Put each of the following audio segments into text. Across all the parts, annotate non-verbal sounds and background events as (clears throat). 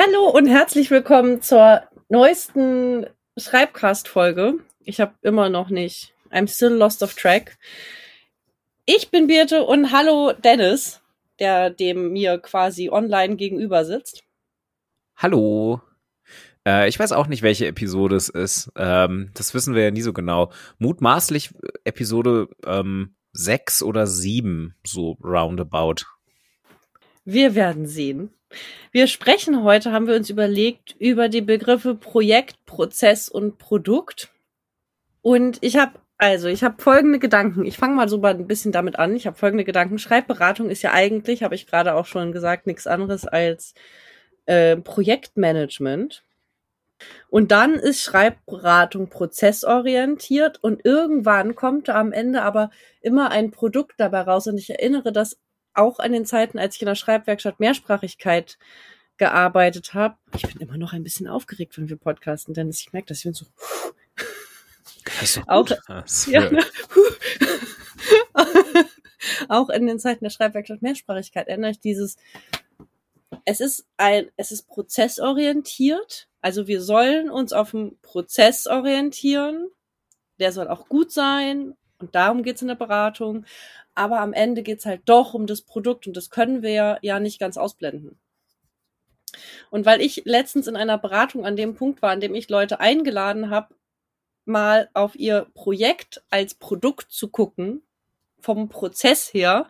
Hallo und herzlich willkommen zur neuesten Schreibcast-Folge. Ich habe immer noch nicht. I'm still lost of track. Ich bin Birte und hallo Dennis, der dem mir quasi online gegenüber sitzt. Hallo. Äh, ich weiß auch nicht, welche Episode es ist. Ähm, das wissen wir ja nie so genau. Mutmaßlich Episode ähm, 6 oder 7, so roundabout. Wir werden sehen. Wir sprechen heute, haben wir uns überlegt, über die Begriffe Projekt, Prozess und Produkt. Und ich habe also, ich habe folgende Gedanken. Ich fange mal so ein bisschen damit an. Ich habe folgende Gedanken. Schreibberatung ist ja eigentlich, habe ich gerade auch schon gesagt, nichts anderes als äh, Projektmanagement. Und dann ist Schreibberatung prozessorientiert und irgendwann kommt da am Ende aber immer ein Produkt dabei raus. Und ich erinnere das auch an den Zeiten, als ich in der Schreibwerkstatt Mehrsprachigkeit gearbeitet habe. Ich bin immer noch ein bisschen aufgeregt, wenn wir podcasten, denn ich merke, dass ich bin so. Das auch, ja, ne? (laughs) auch in den Zeiten der Schreibwerkstatt Mehrsprachigkeit erinnere ich dieses, es ist ein, es ist prozessorientiert. Also wir sollen uns auf den Prozess orientieren. Der soll auch gut sein. Und darum geht's in der Beratung aber am Ende geht's halt doch um das Produkt und das können wir ja nicht ganz ausblenden. Und weil ich letztens in einer Beratung an dem Punkt war, an dem ich Leute eingeladen habe, mal auf ihr Projekt als Produkt zu gucken, vom Prozess her,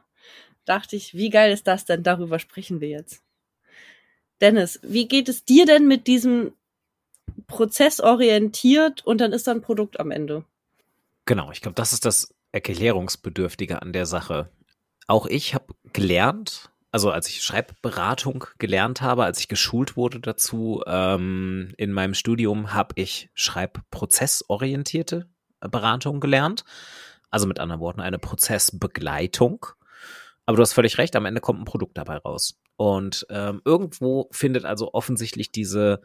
dachte ich, wie geil ist das denn? Darüber sprechen wir jetzt. Dennis, wie geht es dir denn mit diesem Prozess orientiert und dann ist da ein Produkt am Ende? Genau, ich glaube, das ist das Erklärungsbedürftige an der Sache. Auch ich habe gelernt, also als ich Schreibberatung gelernt habe, als ich geschult wurde dazu ähm, in meinem Studium, habe ich schreibprozessorientierte Beratung gelernt. Also mit anderen Worten eine Prozessbegleitung. Aber du hast völlig recht, am Ende kommt ein Produkt dabei raus. Und ähm, irgendwo findet also offensichtlich diese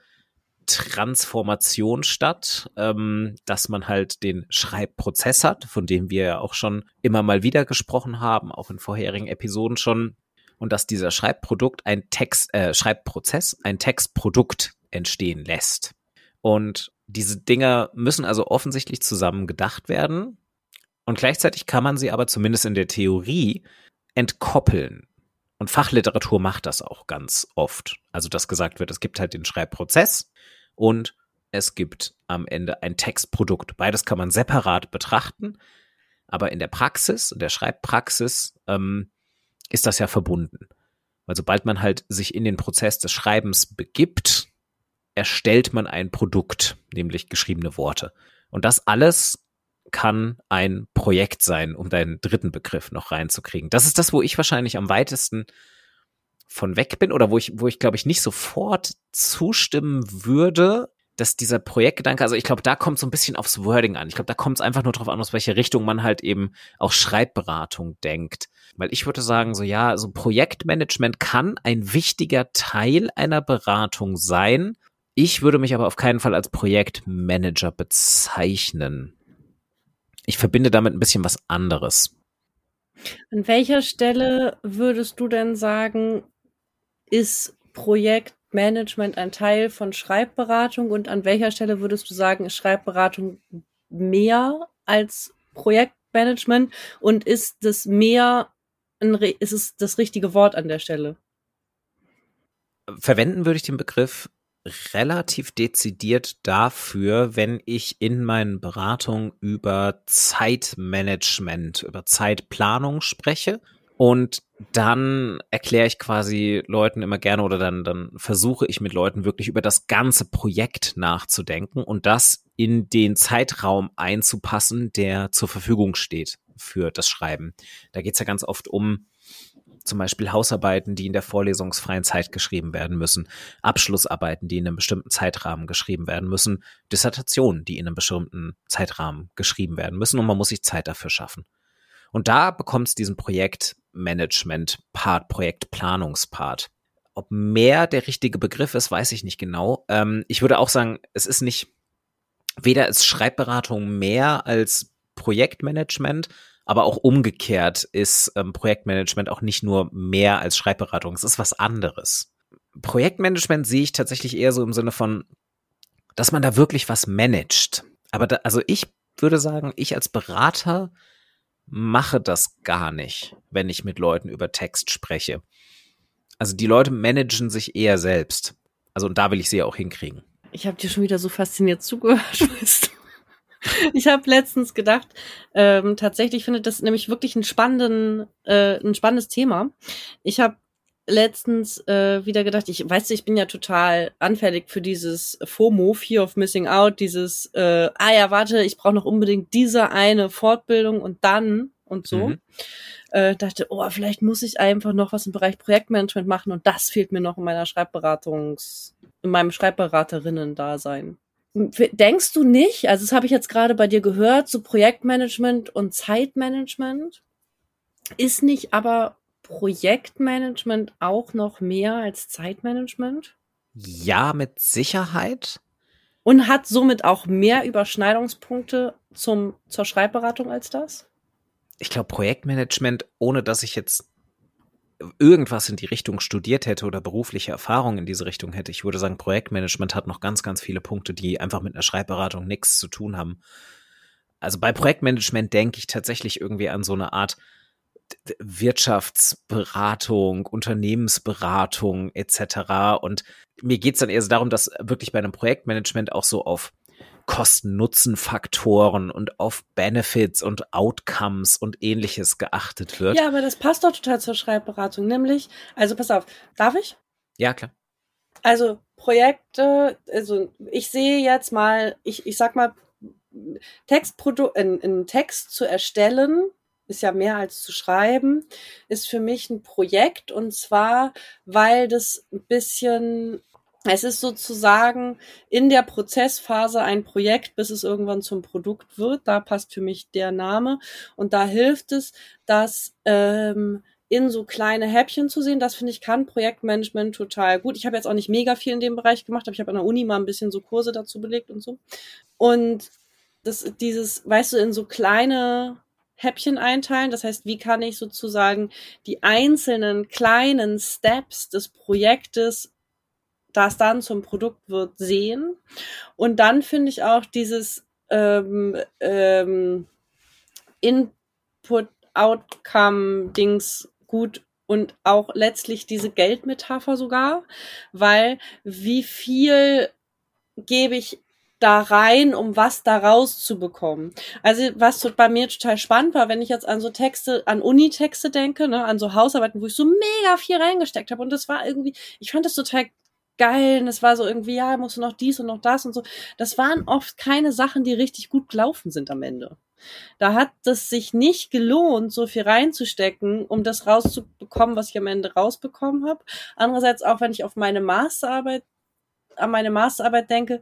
Transformation statt, ähm, dass man halt den Schreibprozess hat, von dem wir ja auch schon immer mal wieder gesprochen haben, auch in vorherigen Episoden schon, und dass dieser Schreibprodukt ein Text, äh, Schreibprozess, ein Textprodukt entstehen lässt. Und diese Dinge müssen also offensichtlich zusammen gedacht werden. Und gleichzeitig kann man sie aber zumindest in der Theorie entkoppeln. Und Fachliteratur macht das auch ganz oft. Also, dass gesagt wird, es gibt halt den Schreibprozess und es gibt am Ende ein Textprodukt. Beides kann man separat betrachten, aber in der Praxis, in der Schreibpraxis, ähm, ist das ja verbunden. Weil sobald man halt sich in den Prozess des Schreibens begibt, erstellt man ein Produkt, nämlich geschriebene Worte. Und das alles kann ein Projekt sein, um deinen dritten Begriff noch reinzukriegen. Das ist das, wo ich wahrscheinlich am weitesten von weg bin oder wo ich, wo ich glaube ich nicht sofort zustimmen würde, dass dieser Projektgedanke, also ich glaube, da kommt so ein bisschen aufs Wording an. Ich glaube, da kommt es einfach nur darauf an, aus welche Richtung man halt eben auch Schreibberatung denkt. Weil ich würde sagen, so ja, so Projektmanagement kann ein wichtiger Teil einer Beratung sein. Ich würde mich aber auf keinen Fall als Projektmanager bezeichnen. Ich verbinde damit ein bisschen was anderes. An welcher Stelle würdest du denn sagen, ist Projektmanagement ein Teil von Schreibberatung und an welcher Stelle würdest du sagen, ist Schreibberatung mehr als Projektmanagement und ist das mehr, ein, ist es das richtige Wort an der Stelle? Verwenden würde ich den Begriff relativ dezidiert dafür, wenn ich in meinen Beratungen über Zeitmanagement, über Zeitplanung spreche und dann erkläre ich quasi Leuten immer gerne oder dann, dann versuche ich mit Leuten wirklich über das ganze Projekt nachzudenken und das in den Zeitraum einzupassen, der zur Verfügung steht für das Schreiben. Da geht es ja ganz oft um zum Beispiel Hausarbeiten, die in der vorlesungsfreien Zeit geschrieben werden müssen, Abschlussarbeiten, die in einem bestimmten Zeitrahmen geschrieben werden müssen, Dissertationen, die in einem bestimmten Zeitrahmen geschrieben werden müssen und man muss sich Zeit dafür schaffen. Und da bekommt es diesen Projektmanagement-Part, Projektplanungspart. Ob mehr der richtige Begriff ist, weiß ich nicht genau. Ähm, ich würde auch sagen, es ist nicht, weder ist Schreibberatung mehr als Projektmanagement, aber auch umgekehrt ist ähm, Projektmanagement auch nicht nur mehr als Schreibberatung. Es ist was anderes. Projektmanagement sehe ich tatsächlich eher so im Sinne von, dass man da wirklich was managt. Aber da, also ich würde sagen, ich als Berater mache das gar nicht, wenn ich mit Leuten über Text spreche. Also die Leute managen sich eher selbst. Also und da will ich sie ja auch hinkriegen. Ich habe dir schon wieder so fasziniert zugehört, (laughs) weißt du. (laughs) Ich habe letztens gedacht, ähm, tatsächlich finde das nämlich wirklich einen spannenden, äh, ein spannendes Thema. Ich habe letztens äh, wieder gedacht, ich weiß, ich bin ja total anfällig für dieses FOMO, Fear of Missing Out, dieses, äh, ah ja, warte, ich brauche noch unbedingt diese eine Fortbildung und dann und so. Mhm. Äh, dachte, oh, vielleicht muss ich einfach noch was im Bereich Projektmanagement machen und das fehlt mir noch in meiner Schreibberatungs, in meinem Schreibberaterinnen-Dasein. Denkst du nicht, also das habe ich jetzt gerade bei dir gehört, so Projektmanagement und Zeitmanagement ist nicht aber Projektmanagement auch noch mehr als Zeitmanagement? Ja, mit Sicherheit. Und hat somit auch mehr Überschneidungspunkte zum, zur Schreibberatung als das? Ich glaube, Projektmanagement, ohne dass ich jetzt irgendwas in die Richtung studiert hätte oder berufliche Erfahrung in diese Richtung hätte, ich würde sagen, Projektmanagement hat noch ganz, ganz viele Punkte, die einfach mit einer Schreibberatung nichts zu tun haben. Also bei Projektmanagement denke ich tatsächlich irgendwie an so eine Art Wirtschaftsberatung, Unternehmensberatung etc. Und mir geht es dann eher so darum, dass wirklich bei einem Projektmanagement auch so auf Kosten-Nutzen-Faktoren und auf Benefits und Outcomes und ähnliches geachtet wird. Ja, aber das passt doch total zur Schreibberatung. Nämlich, also pass auf, darf ich? Ja, klar. Also Projekte, also ich sehe jetzt mal, ich, ich sag mal, Textprodukt, einen Text zu erstellen, ist ja mehr als zu schreiben, ist für mich ein Projekt und zwar, weil das ein bisschen es ist sozusagen in der Prozessphase ein Projekt, bis es irgendwann zum Produkt wird. Da passt für mich der Name. Und da hilft es, dass ähm, in so kleine Häppchen zu sehen. Das finde ich kann Projektmanagement total gut. Ich habe jetzt auch nicht mega viel in dem Bereich gemacht, aber ich habe an der Uni mal ein bisschen so Kurse dazu belegt und so. Und das, dieses, weißt du, in so kleine Häppchen einteilen. Das heißt, wie kann ich sozusagen die einzelnen kleinen Steps des Projektes, das dann zum Produkt wird, sehen. Und dann finde ich auch dieses ähm, ähm, Input-Outcome-Dings gut und auch letztlich diese Geldmetapher sogar, weil wie viel gebe ich da rein, um was da rauszubekommen. Also was bei mir total spannend war, wenn ich jetzt an so Texte, an Unitexte denke, ne, an so Hausarbeiten, wo ich so mega viel reingesteckt habe und das war irgendwie, ich fand das total geil und es war so irgendwie, ja, musst du noch dies und noch das und so. Das waren oft keine Sachen, die richtig gut gelaufen sind am Ende. Da hat es sich nicht gelohnt, so viel reinzustecken, um das rauszubekommen, was ich am Ende rausbekommen habe. Andererseits auch, wenn ich auf meine Masterarbeit, an meine Masterarbeit denke,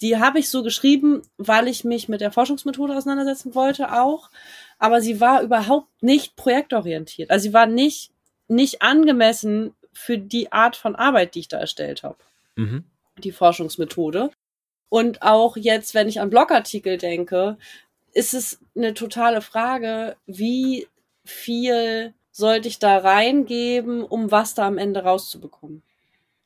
die habe ich so geschrieben, weil ich mich mit der Forschungsmethode auseinandersetzen wollte auch. Aber sie war überhaupt nicht projektorientiert. Also sie war nicht, nicht angemessen für die Art von Arbeit, die ich da erstellt habe. Mhm. Die Forschungsmethode. Und auch jetzt, wenn ich an Blogartikel denke, ist es eine totale Frage, wie viel sollte ich da reingeben, um was da am Ende rauszubekommen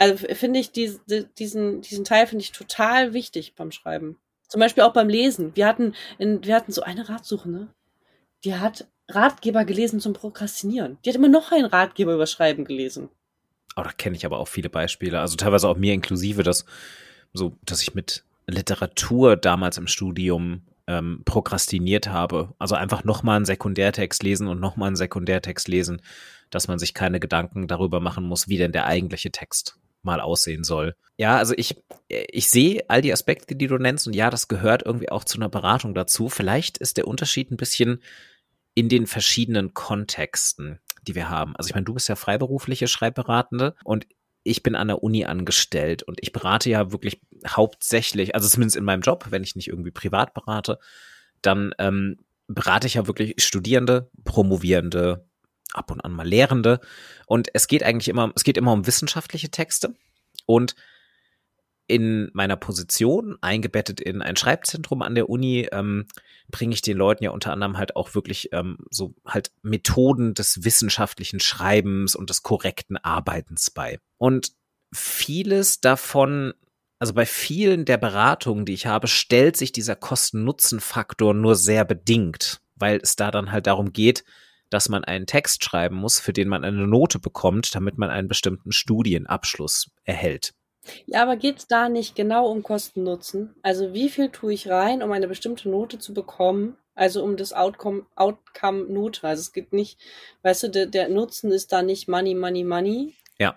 also finde ich die, diesen, diesen Teil finde ich total wichtig beim Schreiben. Zum Beispiel auch beim Lesen. Wir hatten, in, wir hatten so eine Ratsuche, ne? Die hat Ratgeber gelesen zum Prokrastinieren. Die hat immer noch einen Ratgeber über Schreiben gelesen. Oh, da kenne ich aber auch viele Beispiele. Also teilweise auch mir inklusive, dass so, dass ich mit Literatur damals im Studium ähm, prokrastiniert habe. Also einfach nochmal einen Sekundärtext lesen und nochmal einen Sekundärtext lesen, dass man sich keine Gedanken darüber machen muss, wie denn der eigentliche Text mal aussehen soll. Ja, also ich, ich sehe all die Aspekte, die du nennst und ja, das gehört irgendwie auch zu einer Beratung dazu. Vielleicht ist der Unterschied ein bisschen in den verschiedenen Kontexten, die wir haben. Also ich meine, du bist ja freiberufliche Schreibberatende und ich bin an der Uni angestellt und ich berate ja wirklich hauptsächlich, also zumindest in meinem Job, wenn ich nicht irgendwie privat berate, dann ähm, berate ich ja wirklich Studierende, Promovierende, ab und an mal Lehrende. Und es geht eigentlich immer, es geht immer um wissenschaftliche Texte. Und in meiner Position, eingebettet in ein Schreibzentrum an der Uni, ähm, bringe ich den Leuten ja unter anderem halt auch wirklich ähm, so halt Methoden des wissenschaftlichen Schreibens und des korrekten Arbeitens bei. Und vieles davon, also bei vielen der Beratungen, die ich habe, stellt sich dieser Kosten-Nutzen-Faktor nur sehr bedingt, weil es da dann halt darum geht, dass man einen Text schreiben muss, für den man eine Note bekommt, damit man einen bestimmten Studienabschluss erhält. Ja, aber geht es da nicht genau um Kosten-Nutzen? Also wie viel tue ich rein, um eine bestimmte Note zu bekommen? Also um das Outcome, Outcome Note. Also es gibt nicht, weißt du, der, der Nutzen ist da nicht Money, Money, Money. Ja.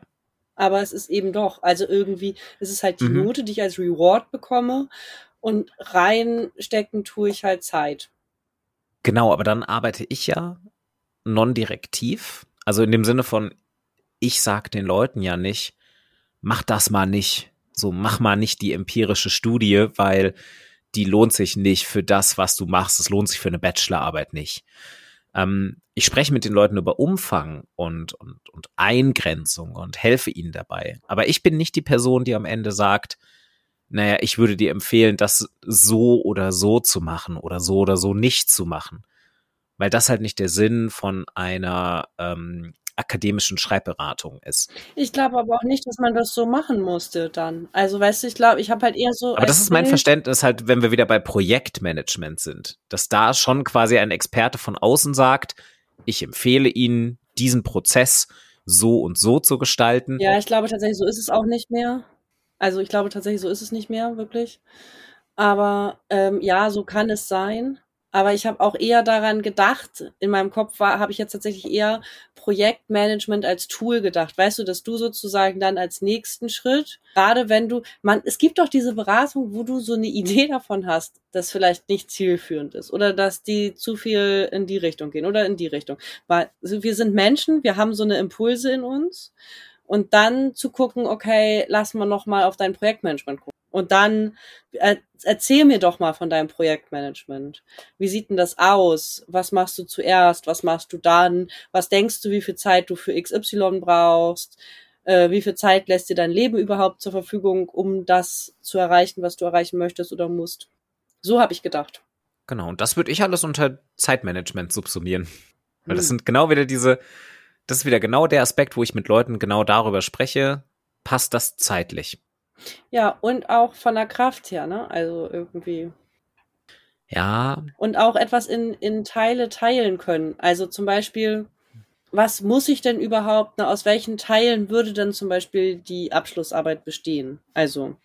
Aber es ist eben doch, also irgendwie, es ist halt die Mhm. Note, die ich als Reward bekomme und reinstecken tue ich halt Zeit. Genau, aber dann arbeite ich ja non-direktiv. Also in dem Sinne von, ich sag den Leuten ja nicht, mach das mal nicht. So, mach mal nicht die empirische Studie, weil die lohnt sich nicht für das, was du machst. Es lohnt sich für eine Bachelorarbeit nicht. Ähm, ich spreche mit den Leuten über Umfang und, und, und Eingrenzung und helfe ihnen dabei. Aber ich bin nicht die Person, die am Ende sagt, naja, ich würde dir empfehlen, das so oder so zu machen oder so oder so nicht zu machen. Weil das halt nicht der Sinn von einer ähm, akademischen Schreibberatung ist. Ich glaube aber auch nicht, dass man das so machen musste dann. Also weißt du, ich glaube, ich habe halt eher so. Aber das ist mein Verständnis halt, wenn wir wieder bei Projektmanagement sind, dass da schon quasi ein Experte von außen sagt, ich empfehle Ihnen, diesen Prozess so und so zu gestalten. Ja, ich glaube tatsächlich, so ist es auch nicht mehr. Also ich glaube tatsächlich, so ist es nicht mehr, wirklich. Aber ähm, ja, so kann es sein. Aber ich habe auch eher daran gedacht, in meinem Kopf war, habe ich jetzt tatsächlich eher Projektmanagement als Tool gedacht. Weißt du, dass du sozusagen dann als nächsten Schritt, gerade wenn du, man, es gibt doch diese Beratung, wo du so eine Idee davon hast, dass vielleicht nicht zielführend ist oder dass die zu viel in die Richtung gehen oder in die Richtung. Weil also wir sind Menschen, wir haben so eine Impulse in uns und dann zu gucken, okay, lass mal noch mal auf dein Projektmanagement gucken. Und dann äh, erzähl mir doch mal von deinem Projektmanagement. Wie sieht denn das aus? Was machst du zuerst? Was machst du dann? Was denkst du, wie viel Zeit du für XY brauchst? Äh, wie viel Zeit lässt dir dein Leben überhaupt zur Verfügung, um das zu erreichen, was du erreichen möchtest oder musst? So habe ich gedacht. Genau, und das würde ich alles unter Zeitmanagement subsumieren. Weil das Hm. sind genau wieder diese, das ist wieder genau der Aspekt, wo ich mit Leuten genau darüber spreche, passt das zeitlich. Ja, und auch von der Kraft her, ne? Also irgendwie. Ja, und auch etwas in, in Teile teilen können. Also zum Beispiel, was muss ich denn überhaupt, ne, aus welchen Teilen würde denn zum Beispiel die Abschlussarbeit bestehen? Also,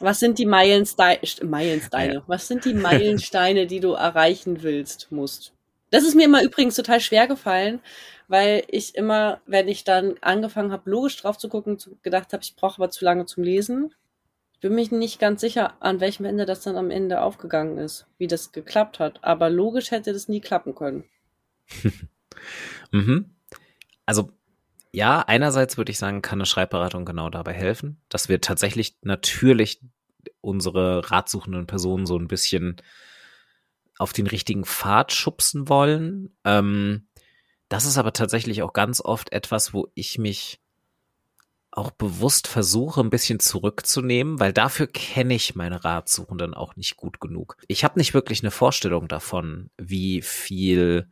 was sind die Meilensteine, Meilensteine, Ja. was sind die Meilensteine, (laughs) die du erreichen willst, musst? Das ist mir immer übrigens total schwer gefallen, weil ich immer, wenn ich dann angefangen habe, logisch drauf zu gucken, gedacht habe, ich brauche aber zu lange zum Lesen. Ich bin mich nicht ganz sicher, an welchem Ende das dann am Ende aufgegangen ist, wie das geklappt hat. Aber logisch hätte das nie klappen können. (laughs) Mhm. Also ja, einerseits würde ich sagen, kann eine Schreibberatung genau dabei helfen, dass wir tatsächlich natürlich unsere ratsuchenden Personen so ein bisschen auf den richtigen Pfad schubsen wollen. Ähm, das ist aber tatsächlich auch ganz oft etwas, wo ich mich auch bewusst versuche, ein bisschen zurückzunehmen, weil dafür kenne ich meine Ratsuchenden auch nicht gut genug. Ich habe nicht wirklich eine Vorstellung davon, wie viel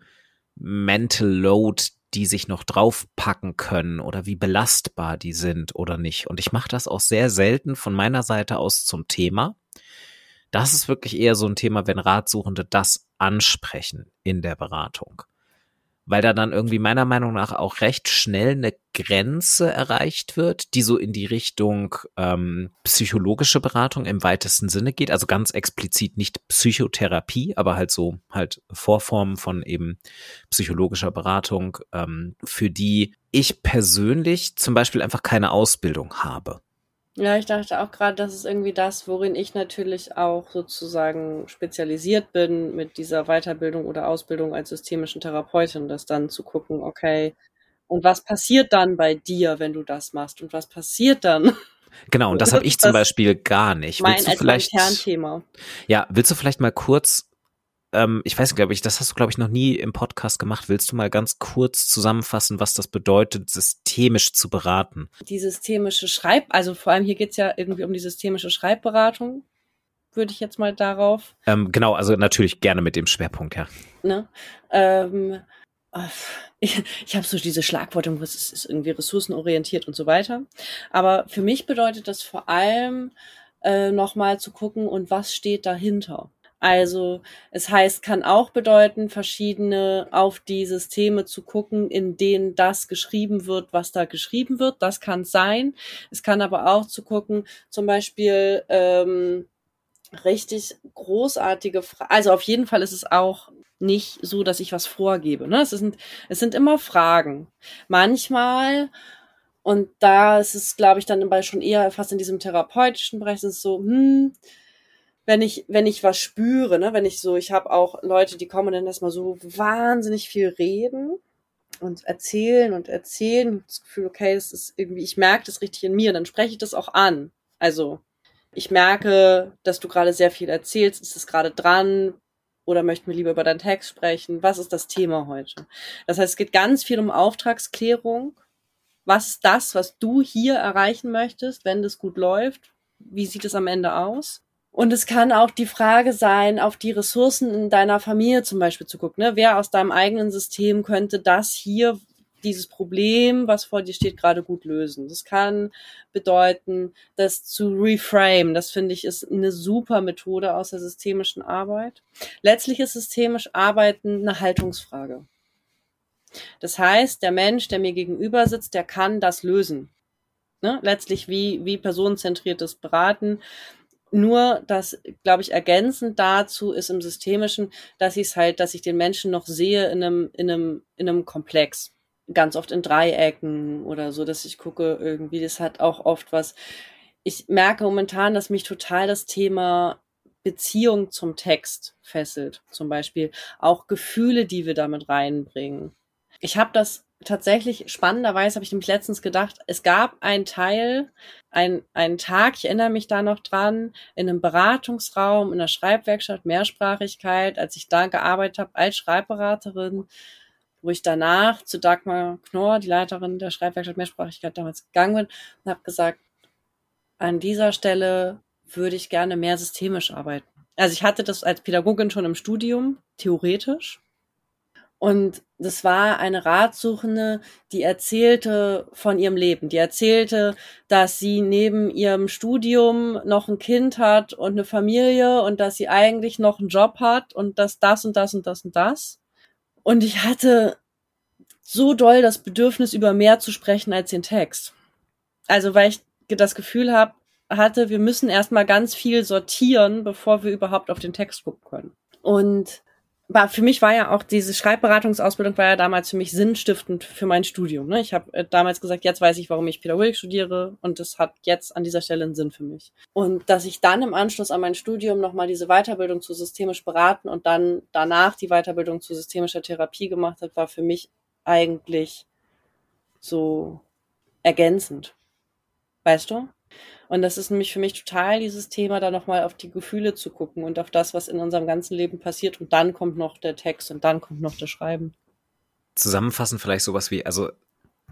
Mental Load die sich noch draufpacken können oder wie belastbar die sind oder nicht. Und ich mache das auch sehr selten von meiner Seite aus zum Thema. Das ist wirklich eher so ein Thema, wenn Ratsuchende das ansprechen in der Beratung. Weil da dann irgendwie meiner Meinung nach auch recht schnell eine Grenze erreicht wird, die so in die Richtung ähm, psychologische Beratung im weitesten Sinne geht. Also ganz explizit nicht Psychotherapie, aber halt so halt Vorformen von eben psychologischer Beratung, ähm, für die ich persönlich zum Beispiel einfach keine Ausbildung habe. Ja, ich dachte auch gerade, das ist irgendwie das, worin ich natürlich auch sozusagen spezialisiert bin mit dieser Weiterbildung oder Ausbildung als systemischen Therapeutin, das dann zu gucken, okay, und was passiert dann bei dir, wenn du das machst? Und was passiert dann? (laughs) Genau, und das habe ich zum Beispiel gar nicht. mein, Willst du als mein vielleicht, Kernthema. ja, willst du vielleicht mal kurz, ähm, ich weiß, glaube ich, das hast du, glaube ich, noch nie im Podcast gemacht. Willst du mal ganz kurz zusammenfassen, was das bedeutet, systemisch zu beraten? Die systemische Schreib, also vor allem hier geht's ja irgendwie um die systemische Schreibberatung, würde ich jetzt mal darauf Ähm, genau, also natürlich gerne mit dem Schwerpunkt, ja. ne? Ähm, ich, ich habe so diese Schlagworte, es ist irgendwie ressourcenorientiert und so weiter. Aber für mich bedeutet das vor allem äh, nochmal zu gucken, und was steht dahinter. Also es heißt, kann auch bedeuten, verschiedene auf die Systeme zu gucken, in denen das geschrieben wird, was da geschrieben wird. Das kann sein. Es kann aber auch zu gucken, zum Beispiel ähm, richtig großartige Fragen. Also auf jeden Fall ist es auch nicht so, dass ich was vorgebe. Ne? Es, sind, es sind immer Fragen. Manchmal, und da ist es, glaube ich, dann schon eher fast in diesem therapeutischen Bereich, ist es so, hm, wenn ich, wenn ich was spüre, ne, wenn ich so, ich habe auch Leute, die kommen dann erstmal so wahnsinnig viel reden und erzählen und erzählen. Das Gefühl, okay, das ist irgendwie, ich merke das richtig in mir, dann spreche ich das auch an. Also, ich merke, dass du gerade sehr viel erzählst, ist es gerade dran? Oder möchten wir lieber über deinen Text sprechen? Was ist das Thema heute? Das heißt, es geht ganz viel um Auftragsklärung. Was ist das, was du hier erreichen möchtest, wenn das gut läuft? Wie sieht es am Ende aus? Und es kann auch die Frage sein, auf die Ressourcen in deiner Familie zum Beispiel zu gucken. Ne? Wer aus deinem eigenen System könnte das hier, dieses Problem, was vor dir steht, gerade gut lösen? Das kann bedeuten, das zu reframe. Das finde ich ist eine super Methode aus der systemischen Arbeit. Letztlich ist systemisch Arbeiten eine Haltungsfrage. Das heißt, der Mensch, der mir gegenüber sitzt, der kann das lösen. Ne? Letztlich wie, wie personenzentriertes Beraten nur das, glaube ich, ergänzend dazu ist im Systemischen, dass ich es halt, dass ich den Menschen noch sehe in einem, in einem, in einem Komplex. Ganz oft in Dreiecken oder so, dass ich gucke, irgendwie, das hat auch oft was. Ich merke momentan, dass mich total das Thema Beziehung zum Text fesselt, zum Beispiel. Auch Gefühle, die wir damit reinbringen. Ich habe das tatsächlich spannenderweise habe ich nämlich letztens gedacht, es gab einen Teil, ein, einen Tag, ich erinnere mich da noch dran, in einem Beratungsraum, in der Schreibwerkstatt Mehrsprachigkeit, als ich da gearbeitet habe als Schreibberaterin, wo ich danach zu Dagmar Knorr, die Leiterin der Schreibwerkstatt Mehrsprachigkeit damals gegangen bin und habe gesagt, an dieser Stelle würde ich gerne mehr systemisch arbeiten. Also ich hatte das als Pädagogin schon im Studium, theoretisch, und das war eine Ratsuchende, die erzählte von ihrem Leben. Die erzählte, dass sie neben ihrem Studium noch ein Kind hat und eine Familie und dass sie eigentlich noch einen Job hat und dass das und das und das und das. Und ich hatte so doll das Bedürfnis, über mehr zu sprechen als den Text. Also weil ich das Gefühl habe, hatte, wir müssen erstmal ganz viel sortieren, bevor wir überhaupt auf den Text gucken können. Und war für mich war ja auch diese Schreibberatungsausbildung war ja damals für mich sinnstiftend für mein Studium. Ne? Ich habe äh, damals gesagt, jetzt weiß ich, warum ich Pädagogik studiere und das hat jetzt an dieser Stelle einen Sinn für mich. Und dass ich dann im Anschluss an mein Studium nochmal diese Weiterbildung zu systemisch beraten und dann danach die Weiterbildung zu systemischer Therapie gemacht hat, war für mich eigentlich so ergänzend. Weißt du? Und das ist nämlich für mich total dieses Thema, da nochmal auf die Gefühle zu gucken und auf das, was in unserem ganzen Leben passiert. Und dann kommt noch der Text und dann kommt noch das Schreiben. Zusammenfassend vielleicht sowas wie, also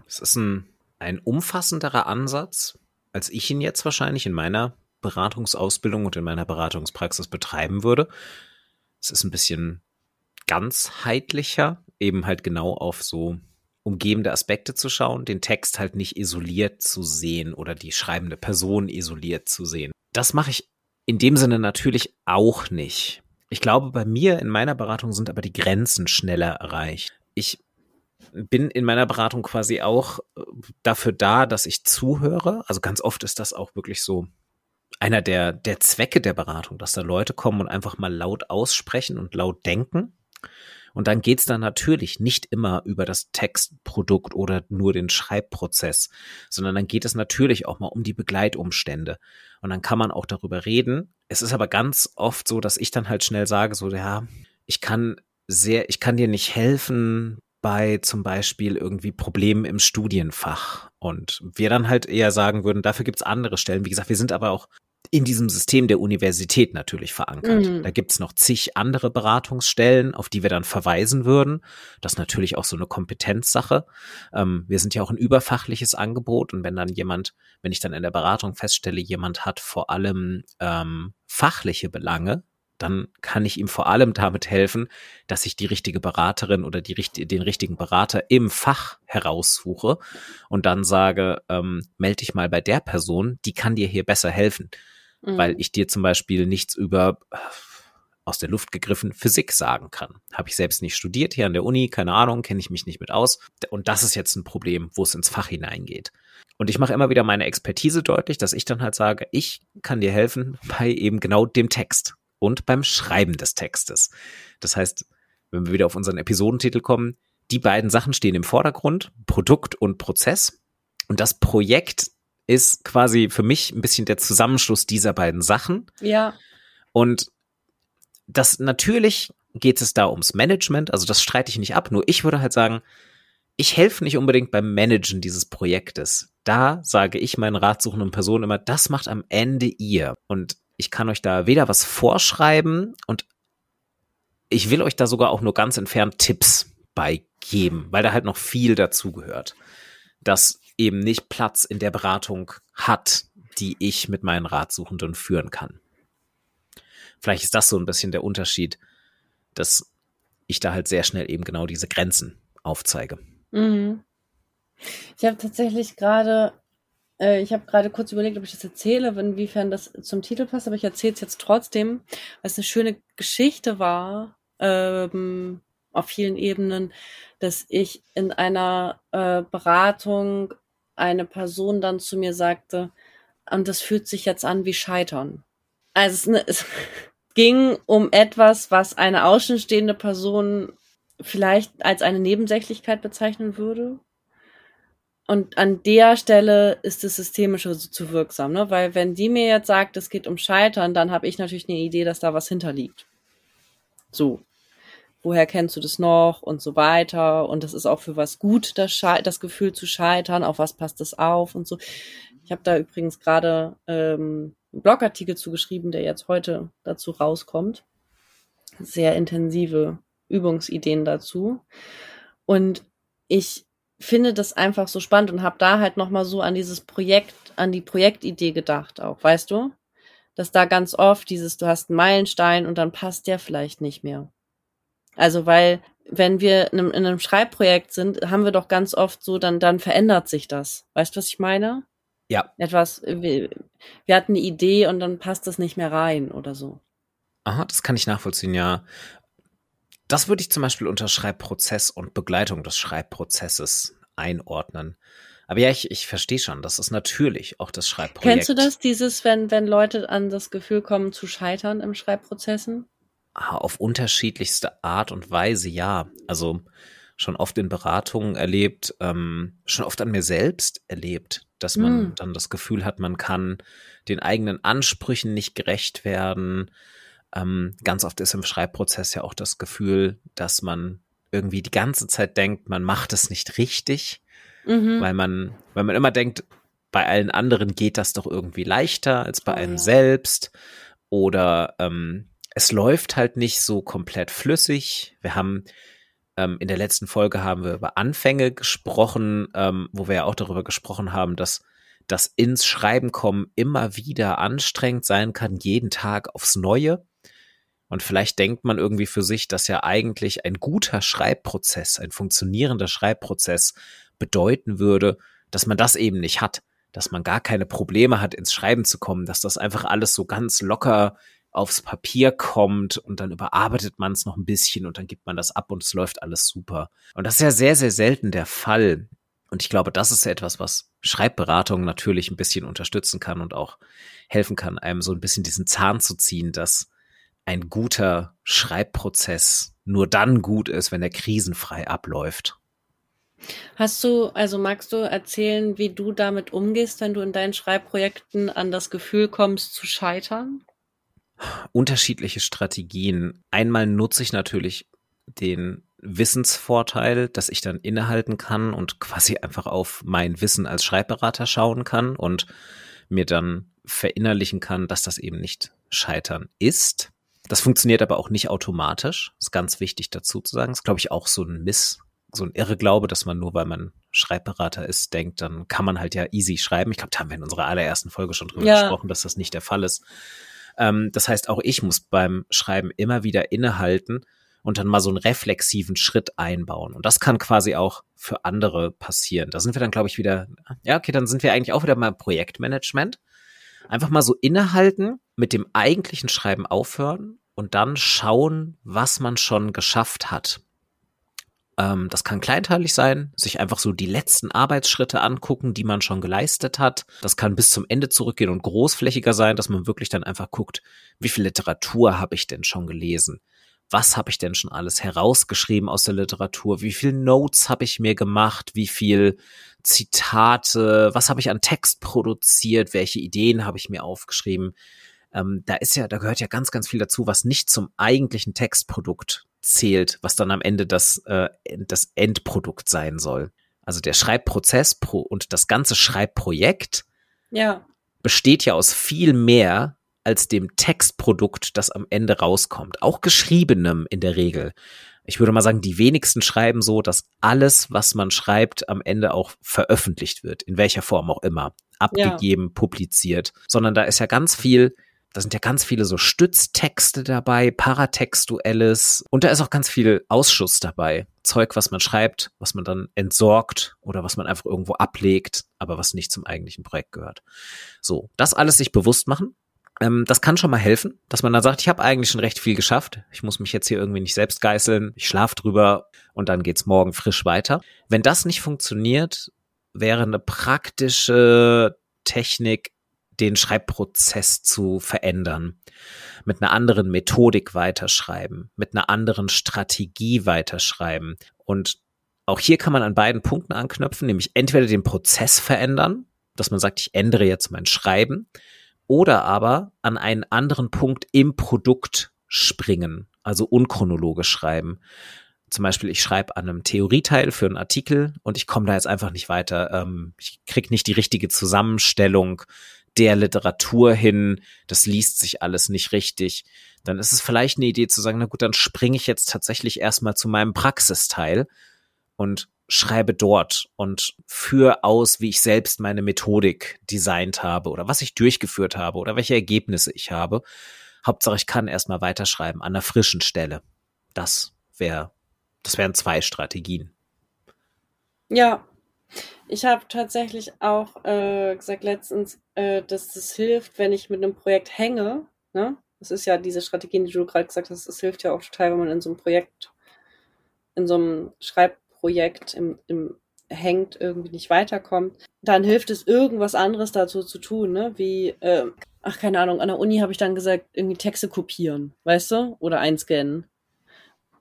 es ist ein, ein umfassenderer Ansatz, als ich ihn jetzt wahrscheinlich in meiner Beratungsausbildung und in meiner Beratungspraxis betreiben würde. Es ist ein bisschen ganzheitlicher, eben halt genau auf so umgebende Aspekte zu schauen, den Text halt nicht isoliert zu sehen oder die schreibende Person isoliert zu sehen. Das mache ich in dem Sinne natürlich auch nicht. Ich glaube, bei mir in meiner Beratung sind aber die Grenzen schneller erreicht. Ich bin in meiner Beratung quasi auch äh, dafür da, dass ich zuhöre. Also ganz oft ist das auch wirklich so einer der, der Zwecke der Beratung, dass da Leute kommen und einfach mal laut aussprechen und laut denken. Und dann geht's dann natürlich nicht immer über das Textprodukt oder nur den Schreibprozess, sondern dann geht es natürlich auch mal um die Begleitumstände. Und dann kann man auch darüber reden. Es ist aber ganz oft so, dass ich dann halt schnell sage, so, ja, ich kann sehr, ich kann dir nicht helfen bei zum Beispiel irgendwie Problemen im Studienfach. Und wir dann halt eher sagen würden, dafür gibt's andere Stellen. Wie gesagt, wir sind aber auch in diesem System der Universität natürlich verankert. Mhm. Da gibt's noch zig andere Beratungsstellen, auf die wir dann verweisen würden. Das ist natürlich auch so eine Kompetenzsache. Ähm, wir sind ja auch ein überfachliches Angebot und wenn dann jemand, wenn ich dann in der Beratung feststelle, jemand hat vor allem ähm, fachliche Belange, dann kann ich ihm vor allem damit helfen, dass ich die richtige Beraterin oder die, den richtigen Berater im Fach heraussuche und dann sage, ähm, melde dich mal bei der Person, die kann dir hier besser helfen, mhm. weil ich dir zum Beispiel nichts über äh, aus der Luft gegriffen Physik sagen kann. Habe ich selbst nicht studiert hier an der Uni, keine Ahnung, kenne ich mich nicht mit aus. Und das ist jetzt ein Problem, wo es ins Fach hineingeht. Und ich mache immer wieder meine Expertise deutlich, dass ich dann halt sage, ich kann dir helfen bei eben genau dem Text und beim Schreiben des Textes. Das heißt, wenn wir wieder auf unseren Episodentitel kommen, die beiden Sachen stehen im Vordergrund, Produkt und Prozess. Und das Projekt ist quasi für mich ein bisschen der Zusammenschluss dieser beiden Sachen. Ja. Und das natürlich geht es da ums Management, also das streite ich nicht ab, nur ich würde halt sagen, ich helfe nicht unbedingt beim Managen dieses Projektes. Da sage ich meinen ratsuchenden Personen immer, das macht am Ende ihr. Und ich kann euch da weder was vorschreiben und ich will euch da sogar auch nur ganz entfernt Tipps beigeben, weil da halt noch viel dazugehört, das eben nicht Platz in der Beratung hat, die ich mit meinen Ratsuchenden führen kann. Vielleicht ist das so ein bisschen der Unterschied, dass ich da halt sehr schnell eben genau diese Grenzen aufzeige. Mhm. Ich habe tatsächlich gerade äh, ich habe gerade kurz überlegt, ob ich das erzähle, inwiefern das zum Titel passt, aber ich erzähle es jetzt trotzdem, weil es eine schöne Geschichte war, ähm, auf vielen Ebenen, dass ich in einer äh, Beratung eine Person dann zu mir sagte, und das fühlt sich jetzt an wie Scheitern. Also es, es (laughs) ging um etwas, was eine außenstehende Person vielleicht als eine Nebensächlichkeit bezeichnen würde. Und an der Stelle ist das Systemische so zu wirksam, ne? Weil wenn die mir jetzt sagt, es geht um Scheitern, dann habe ich natürlich eine Idee, dass da was hinterliegt. So. Woher kennst du das noch und so weiter? Und das ist auch für was gut, das, das Gefühl zu scheitern. Auf was passt das auf und so. Ich habe da übrigens gerade ähm, einen Blogartikel zugeschrieben, der jetzt heute dazu rauskommt. Sehr intensive Übungsideen dazu. Und ich finde das einfach so spannend und habe da halt noch mal so an dieses Projekt, an die Projektidee gedacht auch, weißt du? Dass da ganz oft dieses, du hast einen Meilenstein und dann passt der vielleicht nicht mehr. Also weil, wenn wir in einem, in einem Schreibprojekt sind, haben wir doch ganz oft so, dann, dann verändert sich das. Weißt du, was ich meine? Ja. Etwas, wir, wir hatten eine Idee und dann passt das nicht mehr rein oder so. Aha, das kann ich nachvollziehen, ja. Das würde ich zum Beispiel unter Schreibprozess und Begleitung des Schreibprozesses einordnen. Aber ja, ich, ich verstehe schon, das ist natürlich auch das Schreibprojekt. Kennst du das, dieses, wenn, wenn Leute an das Gefühl kommen zu scheitern im Schreibprozessen? Auf unterschiedlichste Art und Weise, ja. Also schon oft in Beratungen erlebt, ähm, schon oft an mir selbst erlebt, dass man mm. dann das Gefühl hat, man kann den eigenen Ansprüchen nicht gerecht werden, ähm, ganz oft ist im Schreibprozess ja auch das Gefühl, dass man irgendwie die ganze Zeit denkt, man macht es nicht richtig, mhm. weil man, weil man immer denkt, bei allen anderen geht das doch irgendwie leichter als bei oh, einem ja. selbst oder ähm, es läuft halt nicht so komplett flüssig. Wir haben ähm, in der letzten Folge haben wir über Anfänge gesprochen, ähm, wo wir ja auch darüber gesprochen haben, dass das ins Schreiben kommen immer wieder anstrengend sein kann, jeden Tag aufs Neue. Und vielleicht denkt man irgendwie für sich, dass ja eigentlich ein guter Schreibprozess, ein funktionierender Schreibprozess bedeuten würde, dass man das eben nicht hat, dass man gar keine Probleme hat, ins Schreiben zu kommen, dass das einfach alles so ganz locker aufs Papier kommt und dann überarbeitet man es noch ein bisschen und dann gibt man das ab und es läuft alles super. Und das ist ja sehr, sehr selten der Fall. Und ich glaube, das ist etwas, was Schreibberatung natürlich ein bisschen unterstützen kann und auch helfen kann, einem so ein bisschen diesen Zahn zu ziehen, dass ein guter Schreibprozess nur dann gut ist, wenn er krisenfrei abläuft. Hast du, also magst du erzählen, wie du damit umgehst, wenn du in deinen Schreibprojekten an das Gefühl kommst zu scheitern? Unterschiedliche Strategien. Einmal nutze ich natürlich den Wissensvorteil, dass ich dann innehalten kann und quasi einfach auf mein Wissen als Schreibberater schauen kann und mir dann verinnerlichen kann, dass das eben nicht Scheitern ist. Das funktioniert aber auch nicht automatisch. ist ganz wichtig dazu zu sagen. Das ist, glaube ich, auch so ein Miss, so ein Irrglaube, dass man nur, weil man Schreibberater ist, denkt, dann kann man halt ja easy schreiben. Ich glaube, da haben wir in unserer allerersten Folge schon drüber ja. gesprochen, dass das nicht der Fall ist. Ähm, das heißt, auch ich muss beim Schreiben immer wieder innehalten und dann mal so einen reflexiven Schritt einbauen. Und das kann quasi auch für andere passieren. Da sind wir dann, glaube ich, wieder, ja, okay, dann sind wir eigentlich auch wieder beim Projektmanagement. Einfach mal so innehalten, mit dem eigentlichen Schreiben aufhören und dann schauen, was man schon geschafft hat. Ähm, das kann kleinteilig sein, sich einfach so die letzten Arbeitsschritte angucken, die man schon geleistet hat. Das kann bis zum Ende zurückgehen und großflächiger sein, dass man wirklich dann einfach guckt, wie viel Literatur habe ich denn schon gelesen? Was habe ich denn schon alles herausgeschrieben aus der Literatur? Wie viel Notes habe ich mir gemacht? Wie viel Zitate? Was habe ich an Text produziert? Welche Ideen habe ich mir aufgeschrieben? ähm, da ist ja, da gehört ja ganz, ganz viel dazu, was nicht zum eigentlichen Textprodukt zählt, was dann am Ende das, äh, das Endprodukt sein soll. Also der Schreibprozess pro und das ganze Schreibprojekt ja. besteht ja aus viel mehr als dem Textprodukt, das am Ende rauskommt. Auch geschriebenem in der Regel. Ich würde mal sagen, die wenigsten schreiben so, dass alles, was man schreibt, am Ende auch veröffentlicht wird, in welcher Form auch immer, abgegeben, ja. publiziert, sondern da ist ja ganz viel da sind ja ganz viele so Stütztexte dabei, Paratextuelles und da ist auch ganz viel Ausschuss dabei. Zeug, was man schreibt, was man dann entsorgt oder was man einfach irgendwo ablegt, aber was nicht zum eigentlichen Projekt gehört. So, das alles sich bewusst machen. Ähm, das kann schon mal helfen, dass man dann sagt, ich habe eigentlich schon recht viel geschafft. Ich muss mich jetzt hier irgendwie nicht selbst geißeln. Ich schlafe drüber und dann geht's morgen frisch weiter. Wenn das nicht funktioniert, wäre eine praktische Technik den Schreibprozess zu verändern, mit einer anderen Methodik weiterschreiben, mit einer anderen Strategie weiterschreiben. Und auch hier kann man an beiden Punkten anknüpfen, nämlich entweder den Prozess verändern, dass man sagt, ich ändere jetzt mein Schreiben, oder aber an einen anderen Punkt im Produkt springen, also unchronologisch schreiben. Zum Beispiel, ich schreibe an einem Theorieteil für einen Artikel und ich komme da jetzt einfach nicht weiter. Ähm, ich krieg nicht die richtige Zusammenstellung der Literatur hin, das liest sich alles nicht richtig, dann ist es vielleicht eine Idee zu sagen, na gut, dann springe ich jetzt tatsächlich erstmal zu meinem Praxisteil und schreibe dort und führe aus, wie ich selbst meine Methodik designt habe oder was ich durchgeführt habe oder welche Ergebnisse ich habe. Hauptsache, ich kann erstmal weiterschreiben an einer frischen Stelle. Das wäre, das wären zwei Strategien. Ja, ich habe tatsächlich auch äh, gesagt letztens, äh, dass das hilft, wenn ich mit einem Projekt hänge. Ne? Das ist ja diese Strategien, die du gerade gesagt hast, das hilft ja auch total, wenn man in so einem Projekt, in so einem Schreibprojekt im, im hängt, irgendwie nicht weiterkommt, dann hilft es, irgendwas anderes dazu zu tun, ne? Wie, äh, ach, keine Ahnung, an der Uni habe ich dann gesagt, irgendwie Texte kopieren, weißt du? Oder einscannen.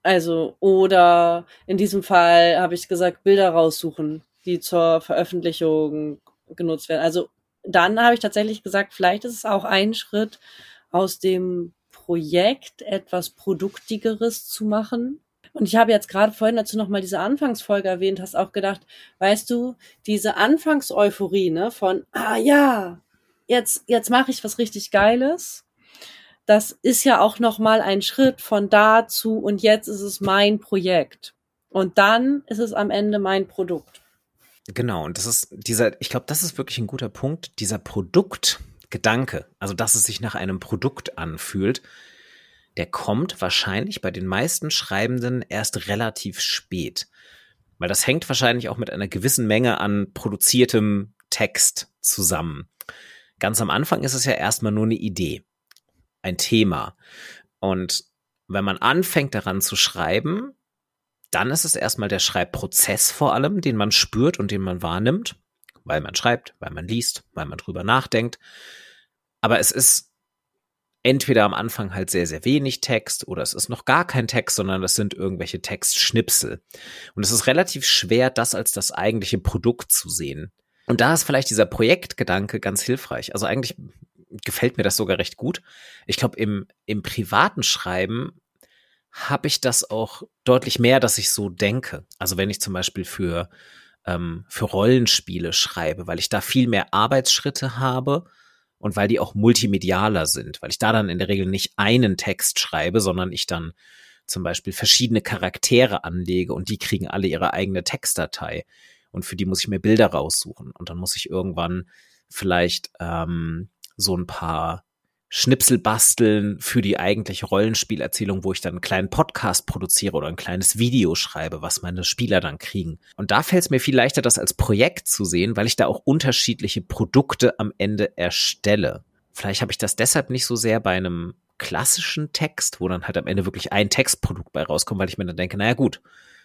Also, oder in diesem Fall habe ich gesagt, Bilder raussuchen die zur Veröffentlichung genutzt werden. Also dann habe ich tatsächlich gesagt, vielleicht ist es auch ein Schritt aus dem Projekt etwas Produktigeres zu machen. Und ich habe jetzt gerade vorhin dazu nochmal diese Anfangsfolge erwähnt, hast auch gedacht, weißt du, diese Anfangseuphorie, ne, von, ah ja, jetzt, jetzt mache ich was richtig Geiles. Das ist ja auch nochmal ein Schritt von da zu und jetzt ist es mein Projekt. Und dann ist es am Ende mein Produkt. Genau, und das ist dieser, ich glaube, das ist wirklich ein guter Punkt, dieser Produktgedanke, also dass es sich nach einem Produkt anfühlt, der kommt wahrscheinlich bei den meisten Schreibenden erst relativ spät. Weil das hängt wahrscheinlich auch mit einer gewissen Menge an produziertem Text zusammen. Ganz am Anfang ist es ja erstmal nur eine Idee, ein Thema. Und wenn man anfängt daran zu schreiben, dann ist es erstmal der Schreibprozess vor allem, den man spürt und den man wahrnimmt, weil man schreibt, weil man liest, weil man drüber nachdenkt. Aber es ist entweder am Anfang halt sehr, sehr wenig Text oder es ist noch gar kein Text, sondern das sind irgendwelche Textschnipsel. Und es ist relativ schwer, das als das eigentliche Produkt zu sehen. Und da ist vielleicht dieser Projektgedanke ganz hilfreich. Also eigentlich gefällt mir das sogar recht gut. Ich glaube, im, im privaten Schreiben habe ich das auch deutlich mehr, dass ich so denke. Also wenn ich zum Beispiel für, ähm, für Rollenspiele schreibe, weil ich da viel mehr Arbeitsschritte habe und weil die auch multimedialer sind, weil ich da dann in der Regel nicht einen Text schreibe, sondern ich dann zum Beispiel verschiedene Charaktere anlege und die kriegen alle ihre eigene Textdatei. Und für die muss ich mir Bilder raussuchen. Und dann muss ich irgendwann vielleicht ähm, so ein paar Schnipsel basteln für die eigentliche Rollenspielerzählung, wo ich dann einen kleinen Podcast produziere oder ein kleines Video schreibe, was meine Spieler dann kriegen. Und da fällt es mir viel leichter, das als Projekt zu sehen, weil ich da auch unterschiedliche Produkte am Ende erstelle. Vielleicht habe ich das deshalb nicht so sehr bei einem klassischen Text, wo dann halt am Ende wirklich ein Textprodukt bei rauskommt, weil ich mir dann denke, naja gut,